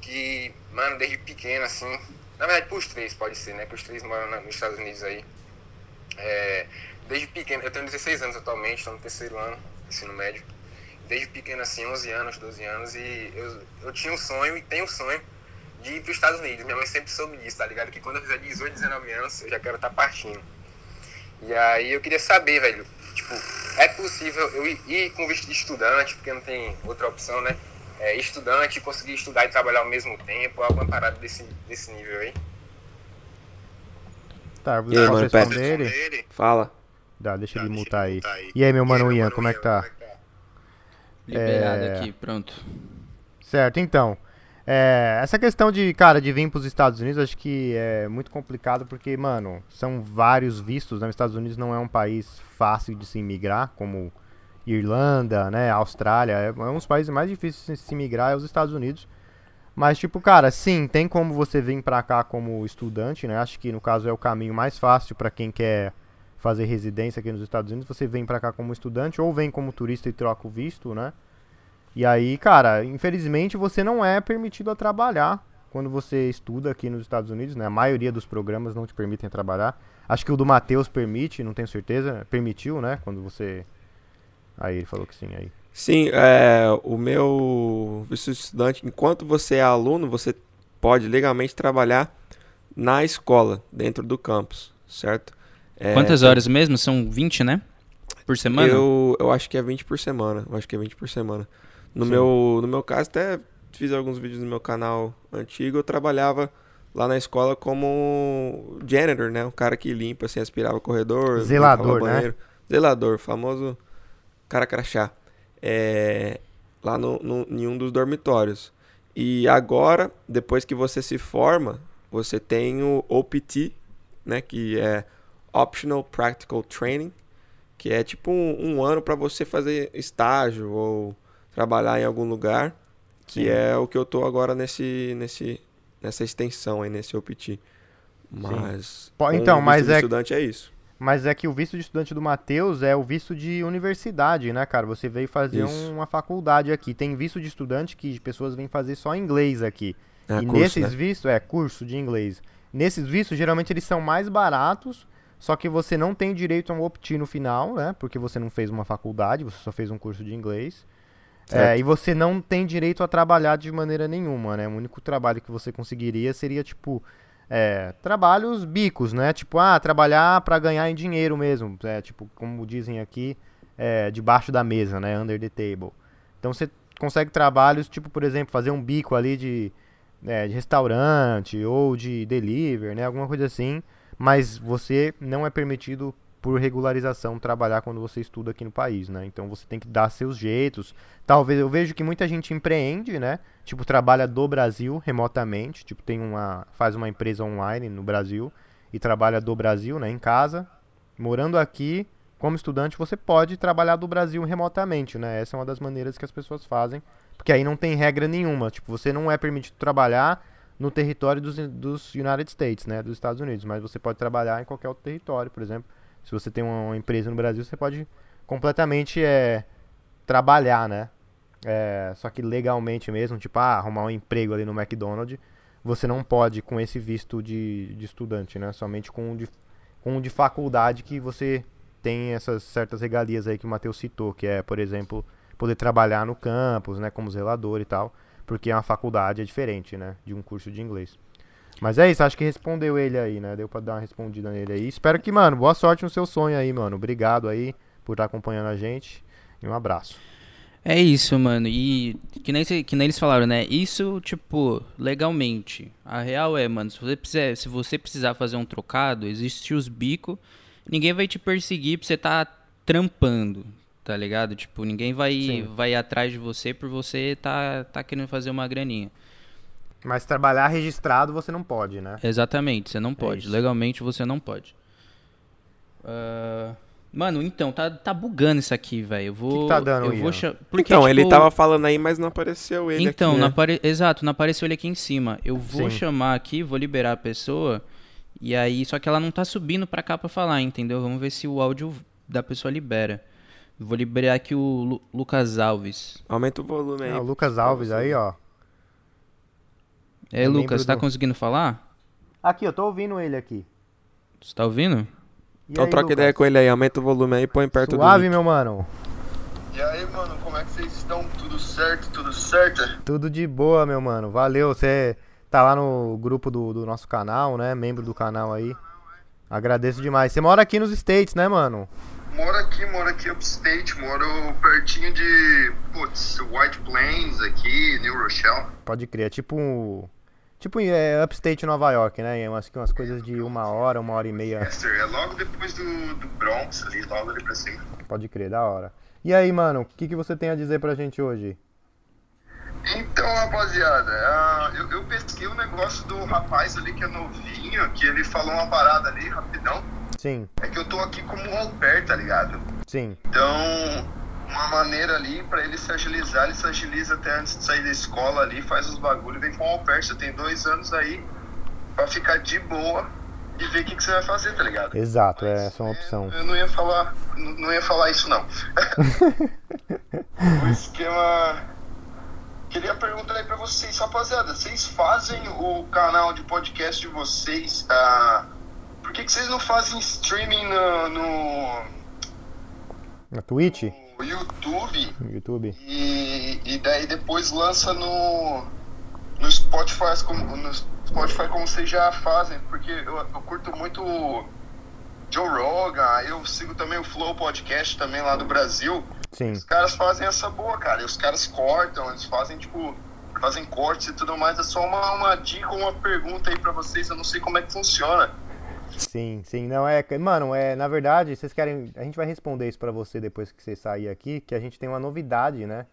Que, mano, desde pequeno, assim. Na verdade, pros três pode ser, né? Que os três moram nos Estados Unidos aí. É, desde pequeno, eu tenho 16 anos atualmente, estou no terceiro ano, ensino médio. Desde pequeno, assim, 11 anos, 12 anos, e eu, eu tinha um sonho e tenho um sonho de ir para os Estados Unidos. Minha mãe sempre soube disso, tá ligado? Que quando eu fizer 18, 19 anos, eu já quero estar partindo. E aí eu queria saber, velho, tipo, é possível eu ir, ir com visto de estudante, porque não tem outra opção, né? É, estudante, conseguir estudar e trabalhar ao mesmo tempo, alguma parada desse, desse nível aí. Tá, vou E aí, posso mano, pera. responder ele? Fala. Dá, deixa ele mutar aí. E aí, meu mano Ian, como é que tá? Liberado É. aqui, pronto. Certo, então. É, essa questão de, cara, de vir para os Estados Unidos, acho que é muito complicado porque, mano, são vários vistos, né? Os Estados Unidos não é um país fácil de se imigrar, como Irlanda, né, Austrália, é, é um dos países mais difíceis de se imigrar é os Estados Unidos. Mas, tipo, cara, sim, tem como você vir pra cá como estudante, né? Acho que no caso é o caminho mais fácil para quem quer fazer residência aqui nos Estados Unidos. Você vem pra cá como estudante ou vem como turista e troca o visto, né? E aí, cara, infelizmente você não é permitido a trabalhar quando você estuda aqui nos Estados Unidos, né? A maioria dos programas não te permitem trabalhar. Acho que o do Matheus permite, não tenho certeza. Permitiu, né? Quando você. Aí ele falou que sim, aí. Sim, é, o meu visto estudante, enquanto você é aluno, você pode legalmente trabalhar na escola, dentro do campus, certo? É, Quantas horas mesmo? São 20, né? Por semana? Eu, eu acho que é 20 por semana. Eu acho que é 20 por semana. No, meu, no meu caso, até fiz alguns vídeos no meu canal antigo, eu trabalhava lá na escola como janitor, né? O cara que limpa, assim, aspirava o corredor. Zelador, né? Zelador, famoso cara crachá. É, lá no, no, em um dos dormitórios. E agora, depois que você se forma, você tem o OPT, né? Que é Optional Practical Training, que é tipo um, um ano para você fazer estágio ou trabalhar em algum lugar, que Sim. é o que eu tô agora nesse, nesse, nessa extensão aí, nesse OPT. Mas. Com então, mas de é- estudante é isso. Mas é que o visto de estudante do Matheus é o visto de universidade, né, cara? Você veio fazer Isso. uma faculdade aqui. Tem visto de estudante que pessoas vêm fazer só inglês aqui. É e curso, nesses né? vistos, é curso de inglês. Nesses vistos, geralmente eles são mais baratos, só que você não tem direito a um opt no final, né? Porque você não fez uma faculdade, você só fez um curso de inglês. É, e você não tem direito a trabalhar de maneira nenhuma, né? O único trabalho que você conseguiria seria, tipo, é, trabalhos bicos, né? Tipo, ah, trabalhar pra ganhar em dinheiro mesmo. É, tipo, como dizem aqui, é, debaixo da mesa, né? Under the table. Então você consegue trabalhos, tipo, por exemplo, fazer um bico ali de, é, de restaurante ou de delivery, né? Alguma coisa assim. Mas você não é permitido, por regularização, trabalhar quando você estuda aqui no país, né? Então você tem que dar seus jeitos. Talvez eu vejo que muita gente empreende, né? Tipo, trabalha do Brasil remotamente. Tipo, tem uma. faz uma empresa online no Brasil e trabalha do Brasil, né? Em casa. Morando aqui, como estudante, você pode trabalhar do Brasil remotamente, né? Essa é uma das maneiras que as pessoas fazem. Porque aí não tem regra nenhuma. Tipo, você não é permitido trabalhar no território dos, dos United States, né? Dos Estados Unidos. Mas você pode trabalhar em qualquer outro território, por exemplo. Se você tem uma empresa no Brasil, você pode completamente é, trabalhar, né? É, só que legalmente mesmo, tipo, ah, arrumar um emprego ali no McDonald's, você não pode com esse visto de, de estudante, né? Somente com o de, com o de faculdade que você tem essas certas regalias aí que o Matheus citou, que é, por exemplo, poder trabalhar no campus, né? Como zelador e tal, porque uma faculdade é diferente, né? De um curso de inglês. Mas é isso, acho que respondeu ele aí, né? Deu pra dar uma respondida nele aí. Espero que, mano, boa sorte no seu sonho aí, mano. Obrigado aí por estar acompanhando a gente. E um abraço. É isso, mano. E que nem, que nem eles falaram, né? Isso, tipo, legalmente. A real é, mano, se você, precisar, se você precisar fazer um trocado, existe os bicos. Ninguém vai te perseguir pra você tá trampando, tá ligado? Tipo, ninguém vai, Sim. vai atrás de você por você tá, tá querendo fazer uma graninha. Mas trabalhar registrado você não pode, né? Exatamente, você não pode. isso. Legalmente você não pode. Ah, Mano, então, tá, tá bugando isso aqui, velho. Eu vou. que tá dando, eu vou Ian? cha- porque, então, ele tipo, tava falando aí, mas não apareceu ele Então, aqui, não né? apare... exato, não apareceu ele aqui em cima. Eu vou Sim. chamar aqui, vou liberar a pessoa. E aí, só que ela não tá subindo pra cá pra falar, entendeu? Vamos ver se o áudio da pessoa libera. Vou liberar aqui o Lu- Lucas Alves. Aumenta o volume aí. É, o Lucas Alves aí, ó. É, É Lucas, tá do- conseguindo falar? Aqui, eu tô ouvindo ele aqui. Você tá ouvindo? E Então aí, troca Lucas? ideia com ele aí, aumenta o volume aí e põe perto Suave, do. meu mano. E aí, mano, como é que vocês estão? Tudo certo? Tudo certo? Tudo de boa, meu mano. Valeu. Você tá lá no grupo do, do nosso canal, né? Membro do canal aí. Agradeço demais. Você mora aqui nos States, né, mano? Moro aqui, moro aqui upstate, moro pertinho de, putz, White Plains aqui, New Rochelle. Pode crer. É tipo um. Tipo é, upstate Nova York, né? Umas, umas coisas de uma hora, uma hora e meia. Chester, é logo depois do, do Bronx ali, logo ali pra cima. Pode crer, da hora. E aí, mano, o que, que você tem a dizer pra gente hoje? Então, rapaziada, ah, eu, eu pesquei o negócio do rapaz ali que é novinho, que ele falou uma parada ali, rapidão. Sim, É que eu tô aqui como au pair, tá ligado? sim. Então, uma maneira ali pra ele se agilizar, ele se agiliza até antes de sair da escola ali, faz os bagulhos, vem com pair. Você tem dois anos aí pra ficar de boa e ver o que, que você vai fazer, tá ligado? Exato, é, essa é uma opção. Eu não ia falar, não não ia falar isso não. o esquema. Queria perguntar aí pra vocês, rapaziada, vocês fazem o canal de podcast de vocês? ah, por que, que vocês não fazem streaming no, no, Na Twitch, no YouTube no YouTube. e, e daí depois lança no, no Spotify como, no Spotify como vocês já fazem? Porque eu, eu curto muito Joe Rogan, eu sigo também o Flow Podcast também lá do Brasil. Sim. Os caras fazem essa boa, cara. E os caras cortam, eles fazem, tipo, fazem cortes e tudo mais. É só uma, uma dica, uma pergunta aí pra vocês. Eu não sei como é que funciona. Sim, sim, não é, mano, é, na verdade, vocês querem, a gente vai responder isso pra você depois que você sair aqui, que a gente tem uma novidade, né,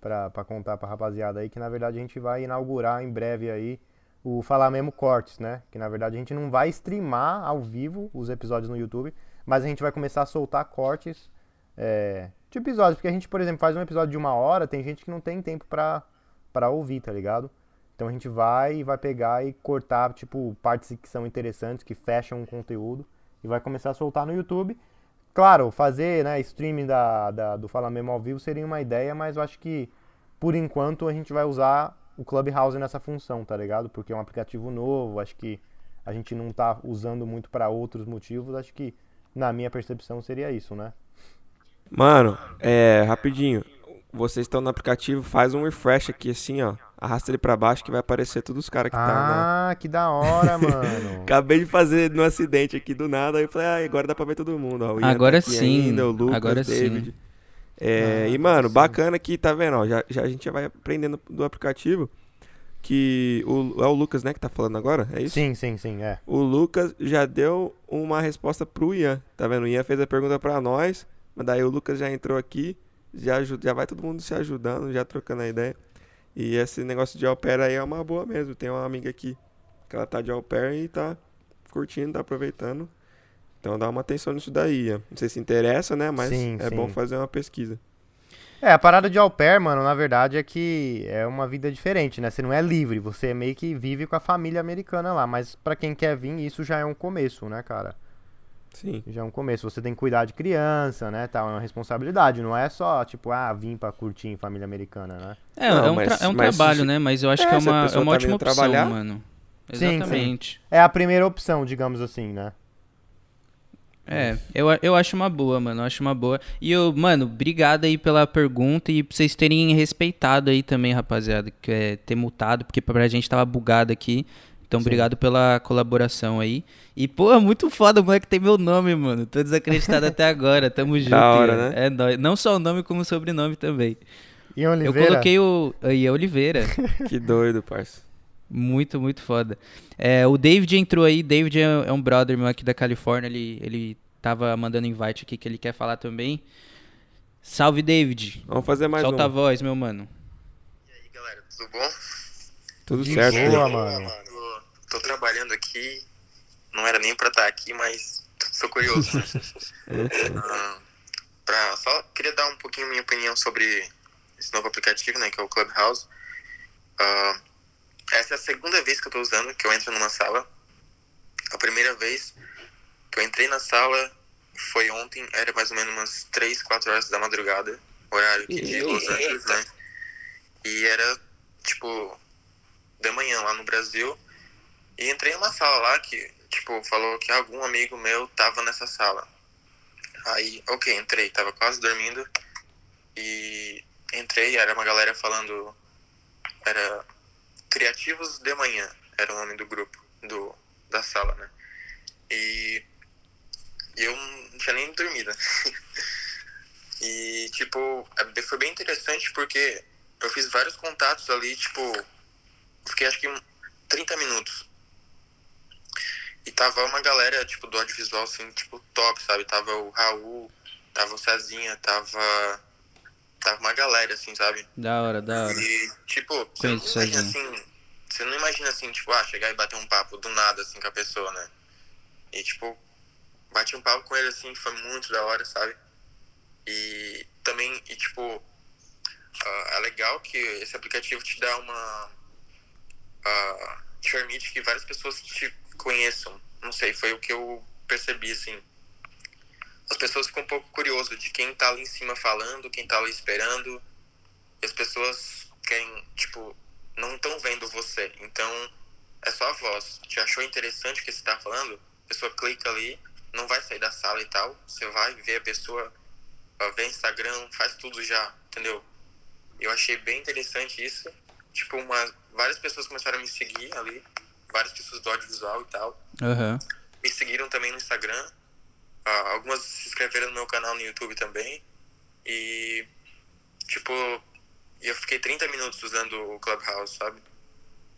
pra contar pra rapaziada aí, que na verdade a gente vai inaugurar em breve aí o Falar Mesmo Cortes, né, que na verdade a gente não vai streamar ao vivo os episódios no YouTube, mas a gente vai começar a soltar cortes é, de episódios, porque a gente, por exemplo, faz um episódio de uma hora, tem gente que não tem tempo pra, pra ouvir, tá ligado? Então a gente vai e vai pegar e cortar, tipo, partes que são interessantes, que fecham o conteúdo, e vai começar a soltar no YouTube. Claro, fazer, né, streaming da, da- do Fala Mesmo ao vivo seria uma ideia, mas eu acho que, por enquanto, a gente vai usar o Clubhouse nessa função, tá ligado? Porque é um aplicativo novo, acho que a gente não tá usando muito pra outros motivos, acho que, na minha percepção, seria isso, né? Mano, é, rapidinho. Vocês estão no aplicativo, faz um refresh aqui assim, ó. Arrasta ele pra baixo que vai aparecer todos os caras que tá na... Ah, que da hora, mano. Acabei de fazer no acidente aqui do nada, aí eu falei, ah, agora dá pra ver todo mundo, ó. Agora tá aqui sim, ainda, o Lucas, agora sim. David. É, Ah, e, mano, bacana que, tá vendo, ó, já, já, a gente já vai aprendendo do aplicativo que o, é o Lucas, né, que tá falando agora, é isso? Sim, sim, sim, é. O Lucas já deu uma resposta pro Ian, tá vendo? O Ian fez a pergunta pra nós, mas daí o Lucas já entrou aqui, já, já vai todo mundo se ajudando, já trocando a ideia. E esse negócio de au pair aí é uma boa mesmo. Tem uma amiga aqui que ela tá de au pair e tá curtindo, tá aproveitando. Então dá uma atenção nisso daí. Não sei se interessa, né? Mas Sim, é sim. bom fazer uma pesquisa. É, a parada de au pair, mano, na verdade é que é uma vida diferente, né? Você não é livre, você meio que vive com a família americana lá. Mas pra quem quer vir, isso já é um começo, né, cara? Sim. Já é um começo. Você tem que cuidar de criança, né? Tá, é uma responsabilidade. Não é só, tipo, ah, vim pra curtir em família americana, né? É, Não, é um, mas- é um mas trabalho, se- né? Mas eu acho É, que é uma, é uma tá ótima opção, trabalhar- mano. Sim, sim. Exatamente. É a primeira opção, digamos assim, né? É, eu, eu acho uma boa, mano. Eu acho uma boa. E eu, mano, obrigado aí pela pergunta e pra vocês terem respeitado aí também, rapaziada. Que é ter multado, porque pra gente tava bugado aqui. Então, obrigado pela colaboração aí. E, pô, muito foda, o moleque tem meu nome, mano. Tô desacreditado até agora. Tamo junto. hora, Ian. né? É nóis. Não só o nome, como o sobrenome também. Ian Eu Oliveira. coloquei o Ian Oliveira. Que doido, parça. Muito, muito foda. É, o David entrou aí. David é, é um brother meu aqui da Califórnia. Ele, ele tava mandando invite aqui que ele quer falar também. Salve, David. Vamos fazer mais Solta a um. voz, meu mano. E aí, galera, tudo bom? Tudo De certo. boa, né? mano. Tô, trabalhando aqui, não era nem pra estar aqui, mas sou curioso. né? Ah, pra, só queria dar um pouquinho minha opinião sobre esse novo aplicativo, né, que é o Clubhouse. Ah, essa é a segunda vez que eu tô usando, que eu entro numa sala. A primeira vez que eu entrei na sala foi ontem, era mais ou menos umas 3, 4 horas da madrugada, horário aqui de Los Angeles, né? E era, tipo, da manhã lá no Brasil. E entrei numa sala lá que, tipo, falou que algum amigo meu tava nessa sala. Aí, ok, entrei, tava quase dormindo. E entrei, era uma galera falando. Era Criativos de Manhã, era o nome do grupo, do, da sala, né? E, e eu não tinha nem dormido. e, tipo, é- foi bem interessante porque eu fiz vários contatos ali, tipo, fiquei acho que um- 30 minutos. E tava uma galera, tipo, do audiovisual, assim, tipo, top, sabe? Tava o Raul, tava o Cezinha, tava tava uma galera, assim, sabe? Da hora, da hora. E, tipo, você não imagina assim. Você não imagina assim, tipo, ah, chegar e bater um papo do nada, assim, com a pessoa, né? E, tipo, bati um papo com ele, assim, foi muito da hora, sabe? E também, e, tipo, ah, é legal que esse aplicativo te dá uma. ah, te permite que várias pessoas te conheçam. Não sei, foi o que eu percebi, assim. As pessoas ficam um pouco curiosas de quem tá ali em cima falando, quem tá ali esperando. E as pessoas querem, tipo, não estão vendo você. Então, é só a voz. Te achou interessante o que você tá falando? A pessoa clica ali, não vai sair da sala e tal. Você vai ver a pessoa, vê Instagram, faz tudo já, entendeu? Eu achei bem interessante isso. Tipo, uma, várias pessoas começaram a me seguir ali. Várias pessoas do audiovisual e tal Aham. me seguiram também no Instagram. Ah, algumas se inscreveram no meu canal no YouTube também. E, tipo, eu fiquei 30 minutos usando o Clubhouse, sabe?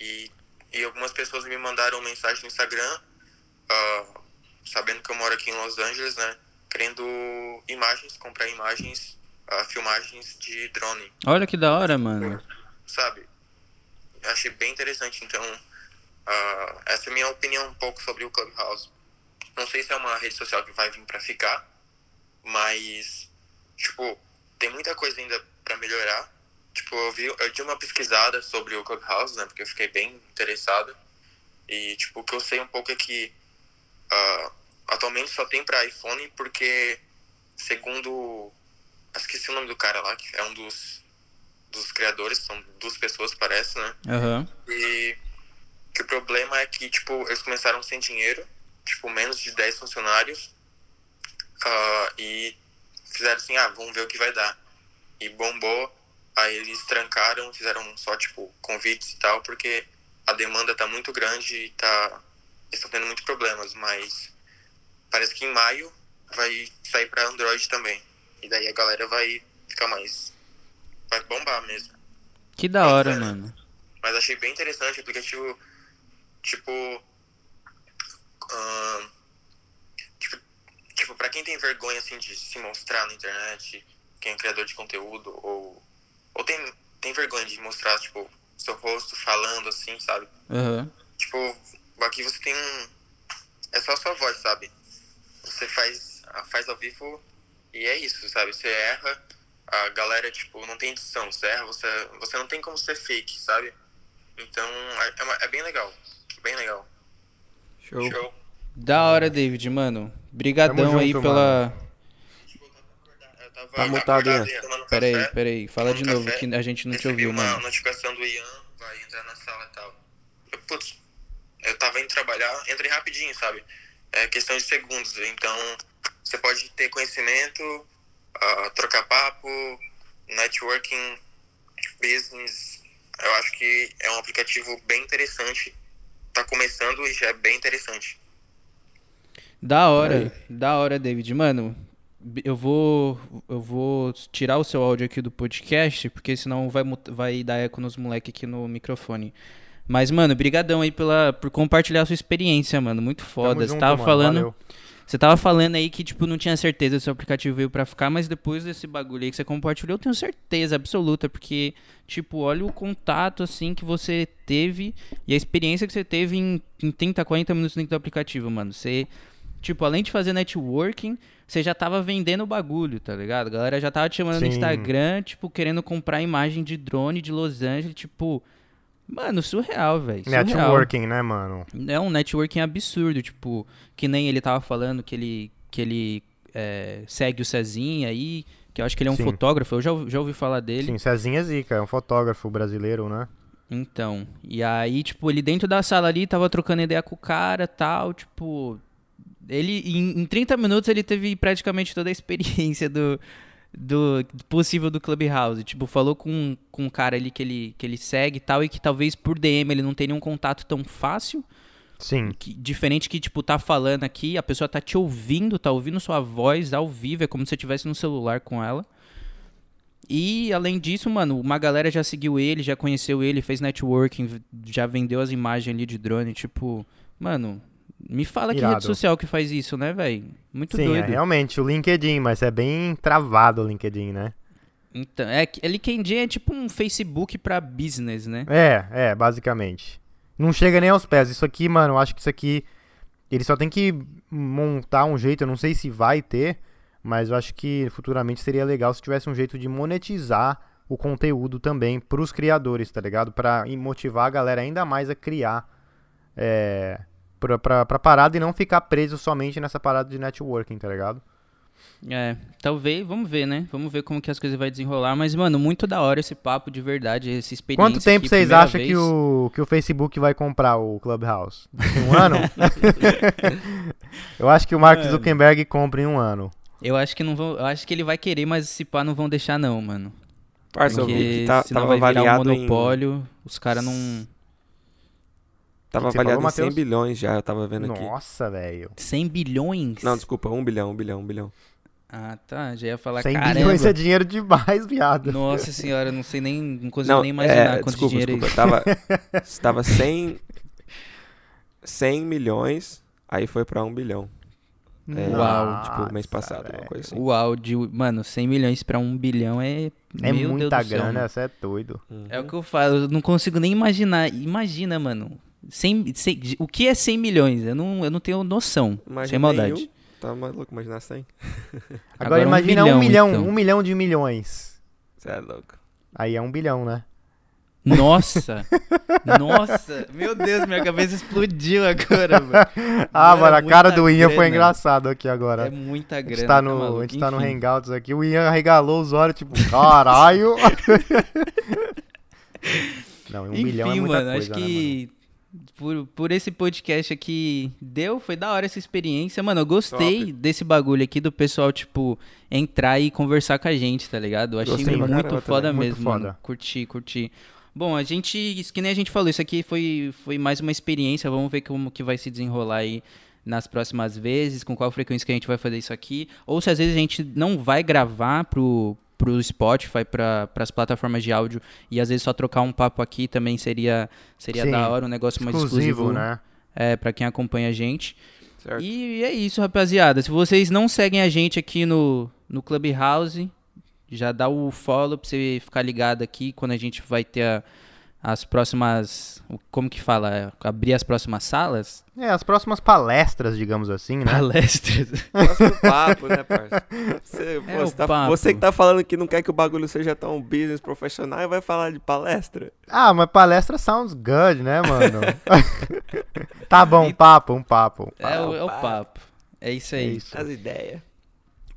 E, e algumas pessoas me mandaram mensagem no Instagram, ah, sabendo que eu moro aqui em Los Angeles, né? Querendo imagens, comprar imagens, ah, filmagens de drone Olha que da hora, mano. sabe? Eu achei bem interessante, então ah, essa é a minha opinião um pouco sobre o Clubhouse. Não sei se é uma rede social que vai vir pra ficar, mas tipo, tem muita coisa ainda pra melhorar. Tipo, eu vi, eu dei uma pesquisada sobre o Clubhouse, né, porque eu fiquei bem interessado. E tipo, o que eu sei um pouco é que ah, atualmente só tem pra iPhone porque segundo esqueci o nome do cara lá, que é um dos dos criadores, são duas pessoas, parece, né? Aham. E que o problema é que, tipo, eles começaram sem dinheiro, tipo, menos de 10 funcionários, ah, e fizeram assim, ah, vamos ver o que vai dar. E bombou, aí eles trancaram, fizeram só, tipo, convites e tal, porque a demanda tá muito grande e tá... Eles estão tendo muitos problemas, mas parece que em maio vai sair pra Android também. E daí a galera vai ficar mais... Vai bombar mesmo. Que da hora, É. mano. Mas achei bem interessante o aplicativo, tipo. ahn, tipo, tipo, pra quem tem vergonha assim de se mostrar na internet, quem é criador de conteúdo, ou. Ou tem, tem vergonha de mostrar, tipo, seu rosto falando assim, sabe? Aham. Tipo, aqui você tem um. É só a sua voz, sabe? Você faz, faz ao vivo e é isso, sabe? Você erra, a galera, tipo, não tem edição. Você erra, você, você não tem como ser fake, sabe? Então, é, é é bem legal. Bem legal. Show. Show. Da hora, David, mano. Brigadão Tamo aí junto, pela. Tava Tá mutado, Ian. Pera aí, café, pera aí. Fala de novo café, que a gente não te recebi ouviu, uma mano. notificação do Ian, vai entrar na sala e tal. Eu, putz, eu tava indo trabalhar, entrei rapidinho, sabe? É questão de segundos. Então, você pode ter conhecimento, ah, trocar papo, networking, business. Eu acho que é um aplicativo bem interessante. Tá começando e já é bem interessante. Da hora, Aí. da hora, David. Mano, eu vou eu vou tirar o seu áudio aqui do podcast, porque senão vai, vai dar eco nos moleque aqui no microfone. Mas, mano, brigadão aí pela, por compartilhar a sua experiência, mano. Muito foda. Tamo Você junto, tava mano, falando. valeu. Você tava falando aí que, tipo, não tinha certeza se o aplicativo veio pra ficar, mas depois desse bagulho aí que você compartilhou, eu tenho certeza absoluta, porque, tipo, olha o contato, assim, que você teve e a experiência que você teve em, em 30, 40 minutos dentro do aplicativo, mano. Você, tipo, além de fazer networking, você já tava vendendo o bagulho, tá ligado? A galera já tava te chamando no Sim. Instagram, tipo, querendo comprar imagem de drone de Los Angeles, tipo... Mano, surreal, velho. Networking, né, mano? É um networking absurdo, tipo, que nem ele tava falando que ele, que ele é, segue o Cezinha aí, que eu acho que ele é um Sim. fotógrafo, eu já, ouvi- já ouvi falar dele. Sim, Cezinha é Zica, é um fotógrafo brasileiro, né? Então, e aí, tipo, ele dentro da sala ali tava trocando ideia com o cara tal, tipo. Ele, em, em 30 minutos, ele teve praticamente toda a experiência do, do possível do Clubhouse. Tipo, falou com, com um cara ali que ele, que ele segue e tal, e que talvez por DM ele não tenha nenhum contato tão fácil. Sim. que- diferente que, tipo, tá falando aqui, a pessoa tá te ouvindo, tá ouvindo sua voz ao vivo, é como se você estivesse no celular com ela. E, além disso, mano, uma galera já seguiu ele, já conheceu ele, fez networking, já vendeu as imagens ali de drone, tipo... Mano, me fala que Irado. rede social que faz isso, né, velho? Muito Sim, é doido. realmente o LinkedIn, mas é bem travado o LinkedIn, né? Então, é, que- LinkedIn é tipo um Facebook pra business, né? É, é, basicamente. Não chega nem aos pés. Isso aqui, mano, eu acho que isso aqui. Ele só tem que montar um jeito. Eu não sei se vai ter, mas eu acho que futuramente seria legal se tivesse um jeito de monetizar o conteúdo também pros criadores, tá ligado? Pra e motivar a galera ainda mais a criar é, pra, pra, pra parada e não ficar preso somente nessa parada de networking, tá ligado? É, talvez, vamos ver, né? Vamos ver como que as coisas vai desenrolar. Mas, mano, muito da hora esse papo de verdade, essa experiência. Quanto tempo aqui, vocês acham que vez. o, que o Facebook vai comprar o Clubhouse? Um ano? eu acho que o Mark Mano. Zuckerberg compra em um ano. Eu acho que não vão. Eu acho que ele vai querer, mas se pá, não vão deixar, não, mano. Parça, eu vi Porque que tá, senão tava vai virar um avaliado em... monopólio. Os caras não. Tava você avaliado falou, em 100 Matheus? bilhões já, eu tava vendo aqui. Nossa, velho. 100 bilhões? Não, desculpa, 1 bilhão, 1 bilhão, 1 bilhão. Ah, tá. Já ia falar 100 caramba. bilhões é dinheiro demais, viado. Nossa senhora, eu não sei nem. Não consigo Não, nem imaginar é, quanto desculpa, dinheiro desculpa. é isso. Tava, estava 100, 100 milhões, aí foi pra 1 bilhão. É, Uau. Tipo, mês passado, uma coisa assim. O áudio, mano, 100 milhões pra 1 bilhão é. É Meu muita Deus do céu, grana, mano. você é doido. Uhum. É o que eu falo, eu não consigo nem imaginar. Imagina, mano. 100, 100 o que é 100 milhões? Eu não, eu não tenho noção. Imagina sem maldade. nenhum. Tá maluco, imaginar 100. Agora, Agora um imagina bilhão, um milhão, então. um milhão de milhões. Você é louco. Aí é um bilhão, né? Nossa! Nossa! Meu Deus, minha cabeça explodiu agora, mano. Ah, Mano, a cara muita do Ian foi grana. engraçado aqui É agora. muita A grana. gente tá tá no, a gente tá no. Hangouts aqui, o Ian regalou os olhos, tipo, caralho. Não, um Enfim, milhão é muita mano, coisa, acho né, mano? Por, por esse podcast aqui deu, foi da hora essa experiência. Mano, eu gostei Top. desse bagulho aqui do pessoal, tipo, entrar e conversar com a gente, tá ligado? Eu achei Gostei muito foda também, muito mesmo, foda. mano. Curti, curti. Bom, a gente, isso que nem a gente falou, isso aqui foi, foi mais uma experiência, vamos ver como que vai se desenrolar aí nas próximas vezes, com qual frequência que a gente vai fazer isso aqui, ou se às vezes a gente não vai gravar pro, pro Spotify, para as plataformas de áudio, e às vezes só trocar um papo aqui também seria, seria Sim, da hora, um negócio mais Exclusivo, exclusivo, né? é, para quem acompanha a gente. Certo? E é isso, rapaziada. Se vocês não seguem a gente aqui no, no Clubhouse, já dá o follow pra você ficar ligado aqui quando a gente vai ter a- as próximas. Como que fala? É, Abrir as próximas salas? É, as próximas palestras, digamos assim, né? Palestras. Próximo papo, né, parça? Você, É você o tá- papo. você que tá falando que não quer que o bagulho seja tão business profissional e vai falar de palestra? Ah, mas palestra sounds good, né, mano? tá bom, um papo, um papo. É, o, é o papo. É isso É aí. isso. As ideias.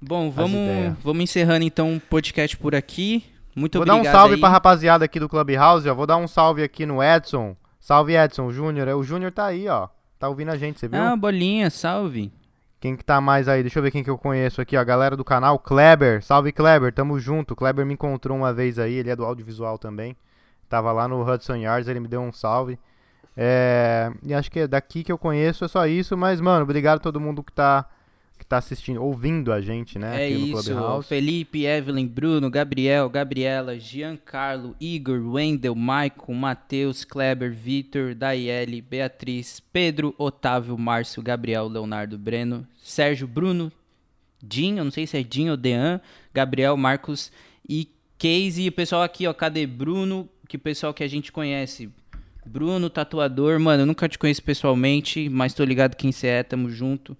Bom, vamos, ideias. vamos encerrando então o podcast por aqui. Muito Vou dar obrigado. um salve aí. pra rapaziada aqui do Clubhouse, ó. Vou dar um salve aqui no Edson. Salve, Edson, Júnior. É, O Júnior tá aí, ó. Tá ouvindo a gente, você viu? Ah, bolinha, salve. Quem que tá mais aí? Deixa eu ver quem que eu conheço aqui, ó. A galera do canal, Kleber. Salve, Kleber. Tamo junto. Kleber me encontrou uma vez aí. Ele é do audiovisual também. Tava lá no Hudson Yards, ele me deu um salve. É... E acho que daqui que eu conheço é só isso. Mas, mano, obrigado a todo mundo que tá, que tá assistindo, ouvindo a gente, né? É aqui no isso, Clubhouse. Felipe, Evelyn, Bruno, Gabriel, Gabriela, Giancarlo, Igor, Wendel, Maicon, Matheus, Kleber, Vitor, Daiele, Beatriz, Pedro, Otávio, Márcio, Gabriel, Leonardo, Breno, Sérgio, Bruno, Dinho, não sei se é Dinho ou Dean, Gabriel, Marcos e Casey. E o pessoal aqui, ó, cadê Bruno? Que o pessoal que a gente conhece. Bruno, tatuador, mano, eu nunca te conheço pessoalmente, mas tô ligado quem você é, tamo junto.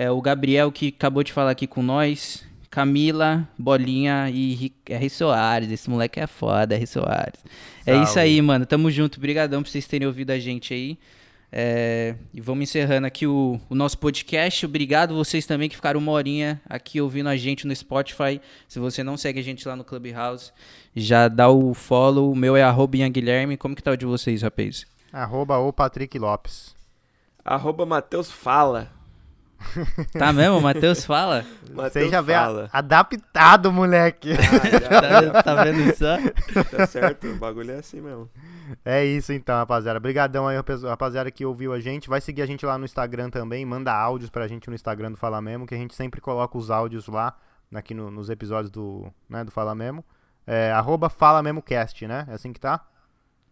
É, o Gabriel, que acabou de falar aqui com nós. Camila, Bolinha e R. Soares. Esse moleque é foda, R. Soares. É isso Salve. aí, mano. Tamo junto. Obrigadão por vocês terem ouvido a gente aí. É, e vamos encerrando aqui o, o nosso podcast. Obrigado vocês também que ficaram uma horinha aqui ouvindo a gente no Spotify. Se você não segue a gente lá no Clubhouse, já dá o follow. O meu é arroba Ian Guilherme. Como que tá o de vocês, rapaz? Arroba o Patrick Lopes. Arroba Matheus Fala. Tá mesmo? Matheus fala? Você Matheus já Fala. a- adaptado, moleque. Ah, Tá, tá vendo só? já, tá certo, o bagulho é assim mesmo. É isso então, rapaziada. Obrigadão aí, rapazi- rapaziada, que ouviu a gente. Vai seguir a gente lá no Instagram também. Manda áudios pra gente no Instagram do Fala Mesmo, que a gente sempre coloca os áudios lá, aqui no- nos episódios do, né, do Fala Mesmo. É, arroba Fala Mesmo Cast, né? É assim que tá?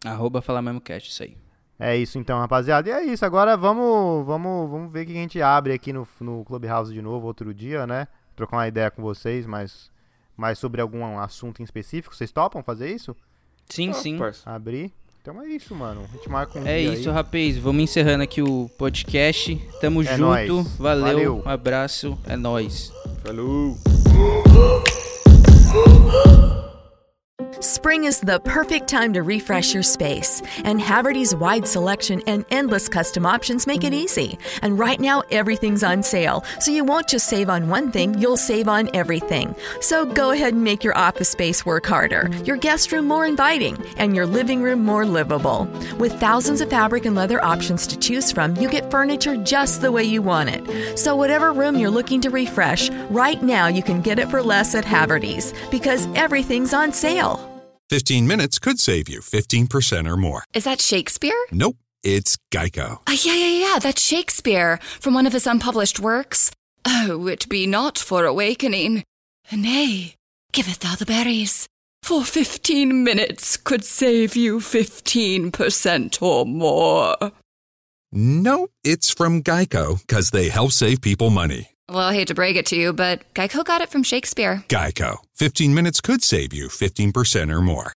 Arroba Fala Mesmo Cast, isso aí. É isso então, rapaziada. E é isso. Agora vamos, vamos, vamos ver o que a gente abre aqui no, no Clubhouse de novo outro dia, né? Trocar uma ideia com vocês mais, mas sobre algum assunto em específico. Vocês topam fazer isso? Sim, sim. parça. Abrir? Então é isso, mano. A gente marca um É dia isso, aí. rapaz. Vamos encerrando aqui o podcast. Tamo É junto. nóis. Valeu. Valeu. Um abraço. É nóis. Falou! Spring is the perfect time to refresh your space, and Haverty's wide selection and endless custom options make it easy. And right now, everything's on sale, so you won't just save on one thing, you'll save on everything. So go ahead and make your office space work harder, your guest room more inviting, and your living room more livable. With thousands of fabric and leather options to choose from, you get furniture just the way you want it. So, whatever room you're looking to refresh, right now you can get it for less at Haverty's because everything's on sale. 15 minutes could save you 15% or more. Is that Shakespeare? Nope, it's Geico. Ah, yeah, yeah, yeah, that's Shakespeare from one of his unpublished works. Oh, it be not for awakening. Nay, giveth thou the berries. For fifteen minutes could save you fifteen percent or more. Nope, it's from Geico because they help save people money. Well, I hate to break it to you, but Geico got it from Shakespeare. Geico. 15 minutes could save you 15% or more.